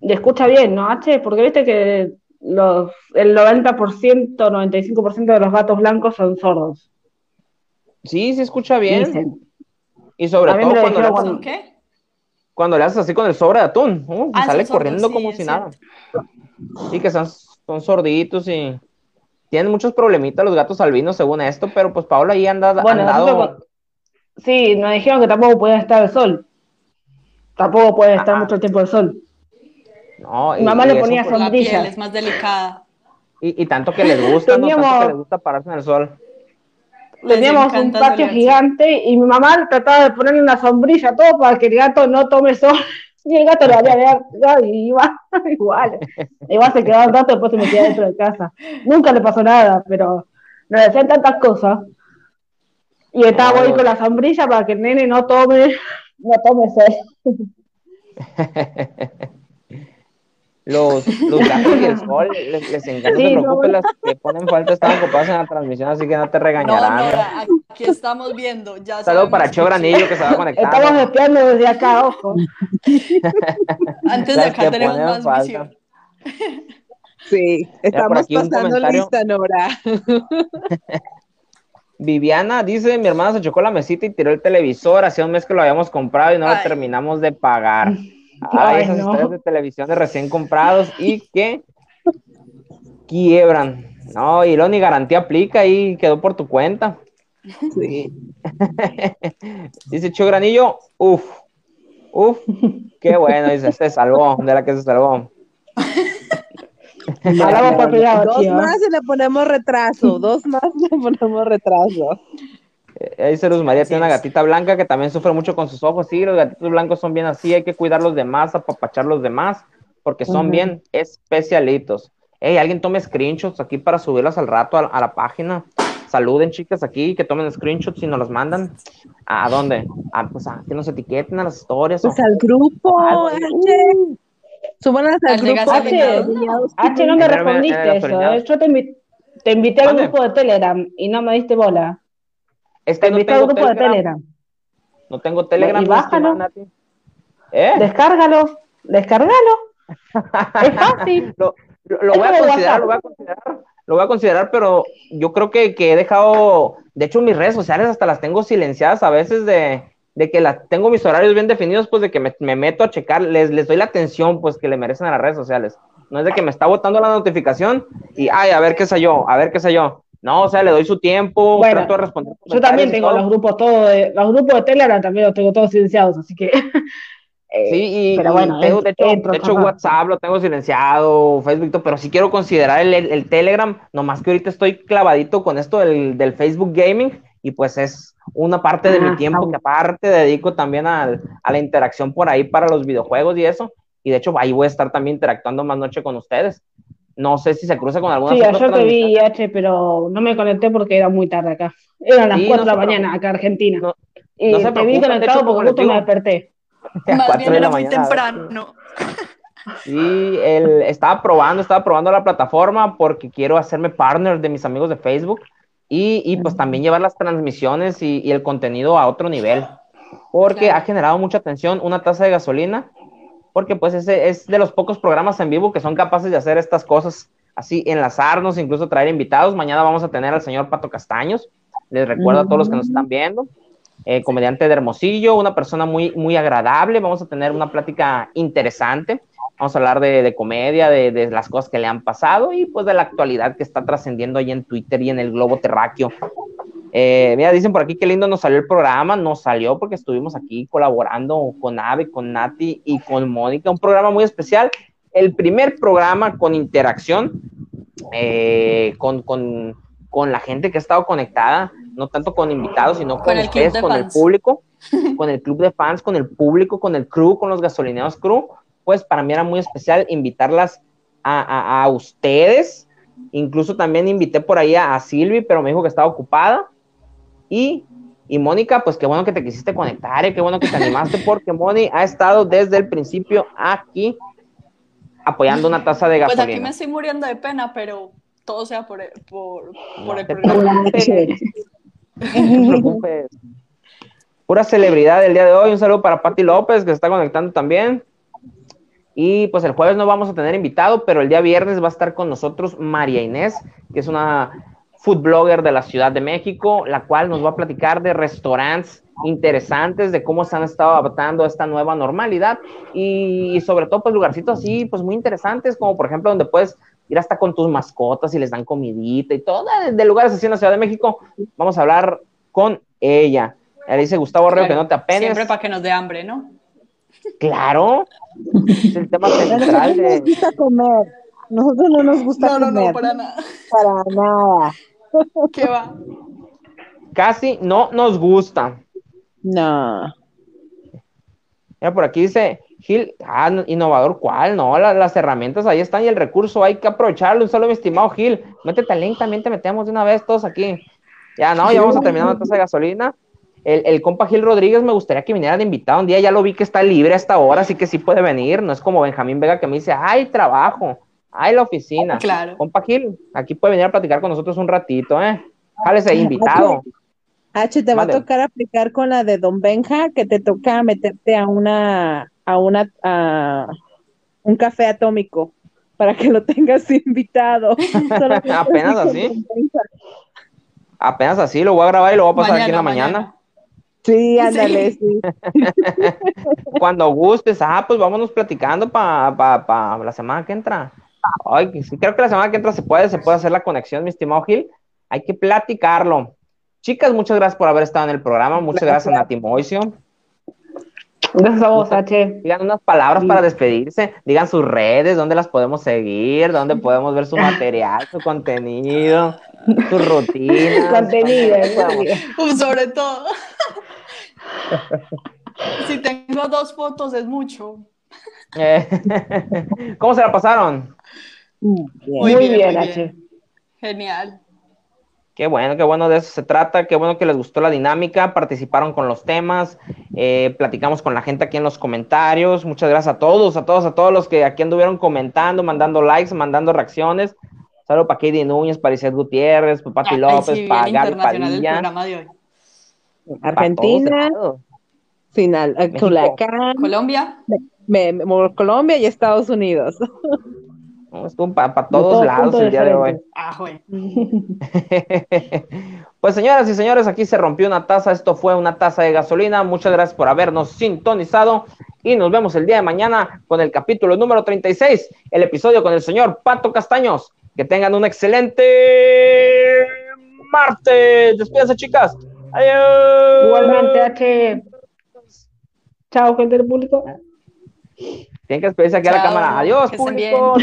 S4: y escucha bien, ¿no, H? Porque viste que los, el 90%, 95% de los gatos blancos son sordos.
S1: Sí, se escucha bien.
S4: Dicen.
S1: Y sobre todo cuando le,
S4: cuando-
S5: ¿Qué?
S1: cuando le haces así con el sobre de atún. uh,
S5: Ah,
S1: sale corriendo como si nada. Sí, que son, son sorditos y tienen muchos problemitas los gatos albinos según esto, pero pues Paola ahí anda,
S4: Bueno,
S1: andado-
S4: nosotros sí, nos dijeron que tampoco pueden estar al sol. Tampoco pueden estar mucho tiempo al sol.
S1: No,
S4: Mi mamá le ponía
S1: pues,
S5: La
S4: Sombrilla.
S5: es más delicada.
S1: y, y tanto que les gusta, ¿no? Tanto que les gusta pararse en el sol.
S4: Teníamos un patio gigante y mi mamá trataba de ponerle una sombrilla a todo para que el gato no tome sol. Y el gato lo había ver, y iba igual. Igual se quedaba un rato, después se metía dentro de casa. Nunca le pasó nada, pero nos decían tantas cosas. Y estaba ahí con la sombrilla para que el nene no tome, no tome sed.
S1: Los, los gatos y el sol les, les encanta,
S4: Sí,
S1: no te
S4: no,
S1: las que ponen falta están ocupadas en la transmisión, así que no te
S5: No,
S1: regañarán.
S5: Nora, aquí estamos viendo. Ya
S1: Un saludo para
S5: sabemos
S1: Cho
S5: que-
S1: Granillo que se va
S4: Estamos
S1: conectando.
S4: espiando desde acá, ojo.
S5: Antes de
S1: Las
S5: acá tenemos más
S1: falta.
S5: visión.
S2: Sí, estamos pasando lista, Nora.
S1: Viviana dice, mi hermana se chocó la mesita y tiró el televisor, hacía un mes que lo habíamos comprado y no lo
S5: Ay.
S1: terminamos de pagar. Ay, esas
S4: no.
S1: historias de televisiones recién comprados y que quiebran. No, y luego ni garantía aplica y quedó por tu cuenta.
S2: Sí.
S1: Dice Cho Granillo, uff, uff, qué bueno, dice, se salvó, de la que se salvó.
S2: Dos más y le ponemos retraso. Dos más y le ponemos retraso.
S1: Eh, Dice Luz María, tiene una gatita blanca que también sufre mucho con sus ojos. Sí, los gatitos blancos son bien así, hay que cuidar los demás, apapachar los demás, porque son bien especialitos. Hey, alguien tome screenshots aquí para subirlas al rato a, a la página. Saluden, chicas, aquí, que tomen screenshots y nos los mandan. ¿A dónde? Ah, pues a que nos etiqueten a las historias.
S2: Pues
S1: o-
S2: al grupo,
S1: Ah,
S2: H. Súbanlas al
S5: Al de
S2: grupo. H.
S4: H, no me
S1: en el
S4: respondiste eso. ¿eh? Yo te, invi- te invité al grupo de Telegram y no me diste bola.
S1: Es no tengo
S4: grupo de
S1: Telegram.
S4: Telegram.
S1: No tengo Telegram.
S4: Y bájalo.
S1: ¿Eh?
S4: Descárgalo, descárgalo. es fácil.
S1: lo, lo- lo
S4: Es
S1: voy a considerar, lo voy a considerar, lo voy a considerar, pero yo creo que, que he dejado, de hecho mis redes sociales hasta las tengo silenciadas a veces de, de que las tengo mis horarios bien definidos, pues de que me, me meto a checar, les, les doy la atención pues que le merecen a las redes sociales. No es de que me está botando la notificación y, ay, a ver qué sé yo, a ver qué sé yo. No, o sea, le doy su tiempo,
S4: Bueno,
S1: trato de responder.
S4: Yo también tengo los grupos todos de, los grupos de Telegram también los tengo todos silenciados, así que eh,
S1: Sí, y,
S4: pero bueno,
S1: tengo,
S4: ent-
S1: de hecho,
S4: entro,
S1: de hecho. WhatsApp lo tengo silenciado, Facebook, pero sí quiero considerar el, el- el Telegram, nomás que ahorita estoy clavadito con esto del, del Facebook Gaming y pues es una parte de mi
S4: Ah,
S1: tiempo
S4: ah.
S1: que aparte dedico también al- a la interacción por ahí para los videojuegos y eso, y de hecho ahí voy a estar también interactuando más noche con ustedes. No sé si se cruza con alguna
S4: Sí, ayer te vi, H, pero no me conecté porque era muy tarde acá. Eran las
S1: Sí,
S4: 4
S1: no
S4: de la mañana acá, Argentina.
S1: No-
S4: y
S1: no se
S4: te vi conectado porque justo me desperté.
S5: Más bien era muy temprano.
S1: Sí, el, estaba probando, estaba probando la plataforma porque quiero hacerme partner de mis amigos de Facebook y, y pues también llevar las transmisiones y, y el contenido a otro nivel. Porque
S5: Claro.
S1: ha generado mucha atención una taza de gasolina, porque pues ese es de los pocos programas en vivo que son capaces de hacer estas cosas, así enlazarnos, incluso traer invitados. Mañana vamos a tener al señor Pato Castaños, les recuerdo a todos los que nos están viendo, eh, comediante de Hermosillo, una persona muy, muy agradable, vamos a tener una plática interesante. Vamos a hablar de, de comedia, de, de las cosas que le han pasado y pues de la actualidad que está trascendiendo ahí en Twitter y en el globo terráqueo. Eh, mira, dicen por aquí qué lindo nos salió el programa. Nos salió porque estuvimos aquí colaborando con Ave, con Nati y con Mónica. Un programa muy especial. El primer programa con interacción eh, con, con, con la gente que ha estado conectada, no tanto con invitados, sino con,
S5: Con el
S1: ustedes, público, con el club de fans, con el público, con el crew, con los gasolineros crew. Pues para mí era muy especial invitarlas a, a, a ustedes. Incluso también invité por ahí a, a Silvi, pero me dijo que estaba ocupada. Y, y Mónica, pues qué bueno que te quisiste conectar y qué bueno que te animaste, porque Moni ha estado desde el principio aquí apoyando una taza de
S5: Pues
S1: gasolina.
S5: aquí me estoy muriendo de pena, pero todo sea por el, por, por el programa.
S1: No te preocupes. Pura celebridad del día de hoy. Un saludo para Patti López, que se está conectando también. Y pues el jueves no vamos a tener invitado, pero el día viernes va a estar con nosotros María Inés, que es una food blogger de la Ciudad de México, la cual nos va a platicar de restaurantes interesantes, de cómo se han estado adaptando a esta nueva normalidad y, y sobre todo pues lugarcitos así, pues muy interesantes, como por ejemplo donde puedes ir hasta con tus mascotas y les dan comidita y todo, de, de lugares así en la Ciudad de México. Vamos a hablar con ella. Ella dice Gustavo Arreo que
S5: Claro,
S1: no te apenes.
S5: Siempre para que nos dé hambre, ¿no?
S1: Claro. Es el tema central
S2: Nosotros no nos
S1: de...
S2: gusta comer. Nosotros no nos gusta
S5: No, no,
S2: comer.
S5: no, para nada.
S2: para nada.
S5: ¿Qué va?
S1: Casi no nos gusta.
S2: No.
S1: Mira, por aquí dice Gil, ah, no, innovador, ¿cuál? No, la- las herramientas ahí están y el recurso hay que aprovecharlo. Un saludo, mi estimado Gil. Métete al link, también te metemos de una vez todos aquí. Ya no, ya vamos a terminar la taza de gasolina. El, el compa Gil Rodríguez me gustaría que viniera de invitado un día, ya lo vi que está libre hasta ahora, así que sí puede venir. No es como Benjamín Vega que me dice, ay, trabajo, ay, la oficina.
S5: Claro.
S1: Compa Gil, aquí puede venir a platicar con nosotros un ratito, ¿eh? Jálese invitado.
S2: H, te va a tocar aplicar con la de Don Benja, que te toca meterte a una, a una, a un café atómico para que lo tengas invitado.
S1: Apenas así. Apenas así lo voy a grabar y lo voy a pasar aquí en la mañana.
S2: Sí, ándale, sí.
S1: Cuando gustes, ah, pues vámonos platicando para pa, pa la semana que entra. Ay, creo que la semana que entra se puede, se puede hacer la conexión, mi estimado Gil. Hay que platicarlo. Chicas, muchas gracias por haber estado en el programa. Muchas gracias a Nati Moisio.
S4: Gracias a vos, H.
S1: Digan unas palabras para despedirse. Digan sus redes, dónde las podemos seguir, dónde podemos ver su material, su contenido, su rutina.
S4: Contenido.
S5: Uf, sobre todo. si tengo dos fotos es mucho.
S1: Eh, ¿Cómo se la pasaron?
S4: Muy bien, H.
S5: Genial.
S1: Qué bueno, qué bueno de eso se trata, qué bueno que les gustó la dinámica, participaron con los temas, eh, platicamos con la gente aquí en los comentarios, muchas gracias a todos, a todos, a todos los que aquí anduvieron comentando, mandando likes, mandando reacciones. Saludos para Katie Núñez, para Iseth Gutiérrez, para Pati López,
S5: sí,
S1: para Gaby Padilla,
S2: Argentina. Sinal, eh,
S5: Colombia.
S2: Me- me- Colombia y Estados Unidos.
S1: No, Estuvo para todos lados el día de hoy.
S5: Ah, güey.
S1: Pues señoras y señores, aquí se rompió una taza. Esto fue una taza de gasolina. Muchas gracias por habernos sintonizado y nos vemos el día de mañana con el capítulo número 36, el episodio con el señor Pato Castaños. Que tengan un excelente martes. Despídense, chicas. Adiós.
S4: Igualmente, H. Chao, gente del público.
S1: Tienen que despedirse aquí a la cámara. Adiós, público.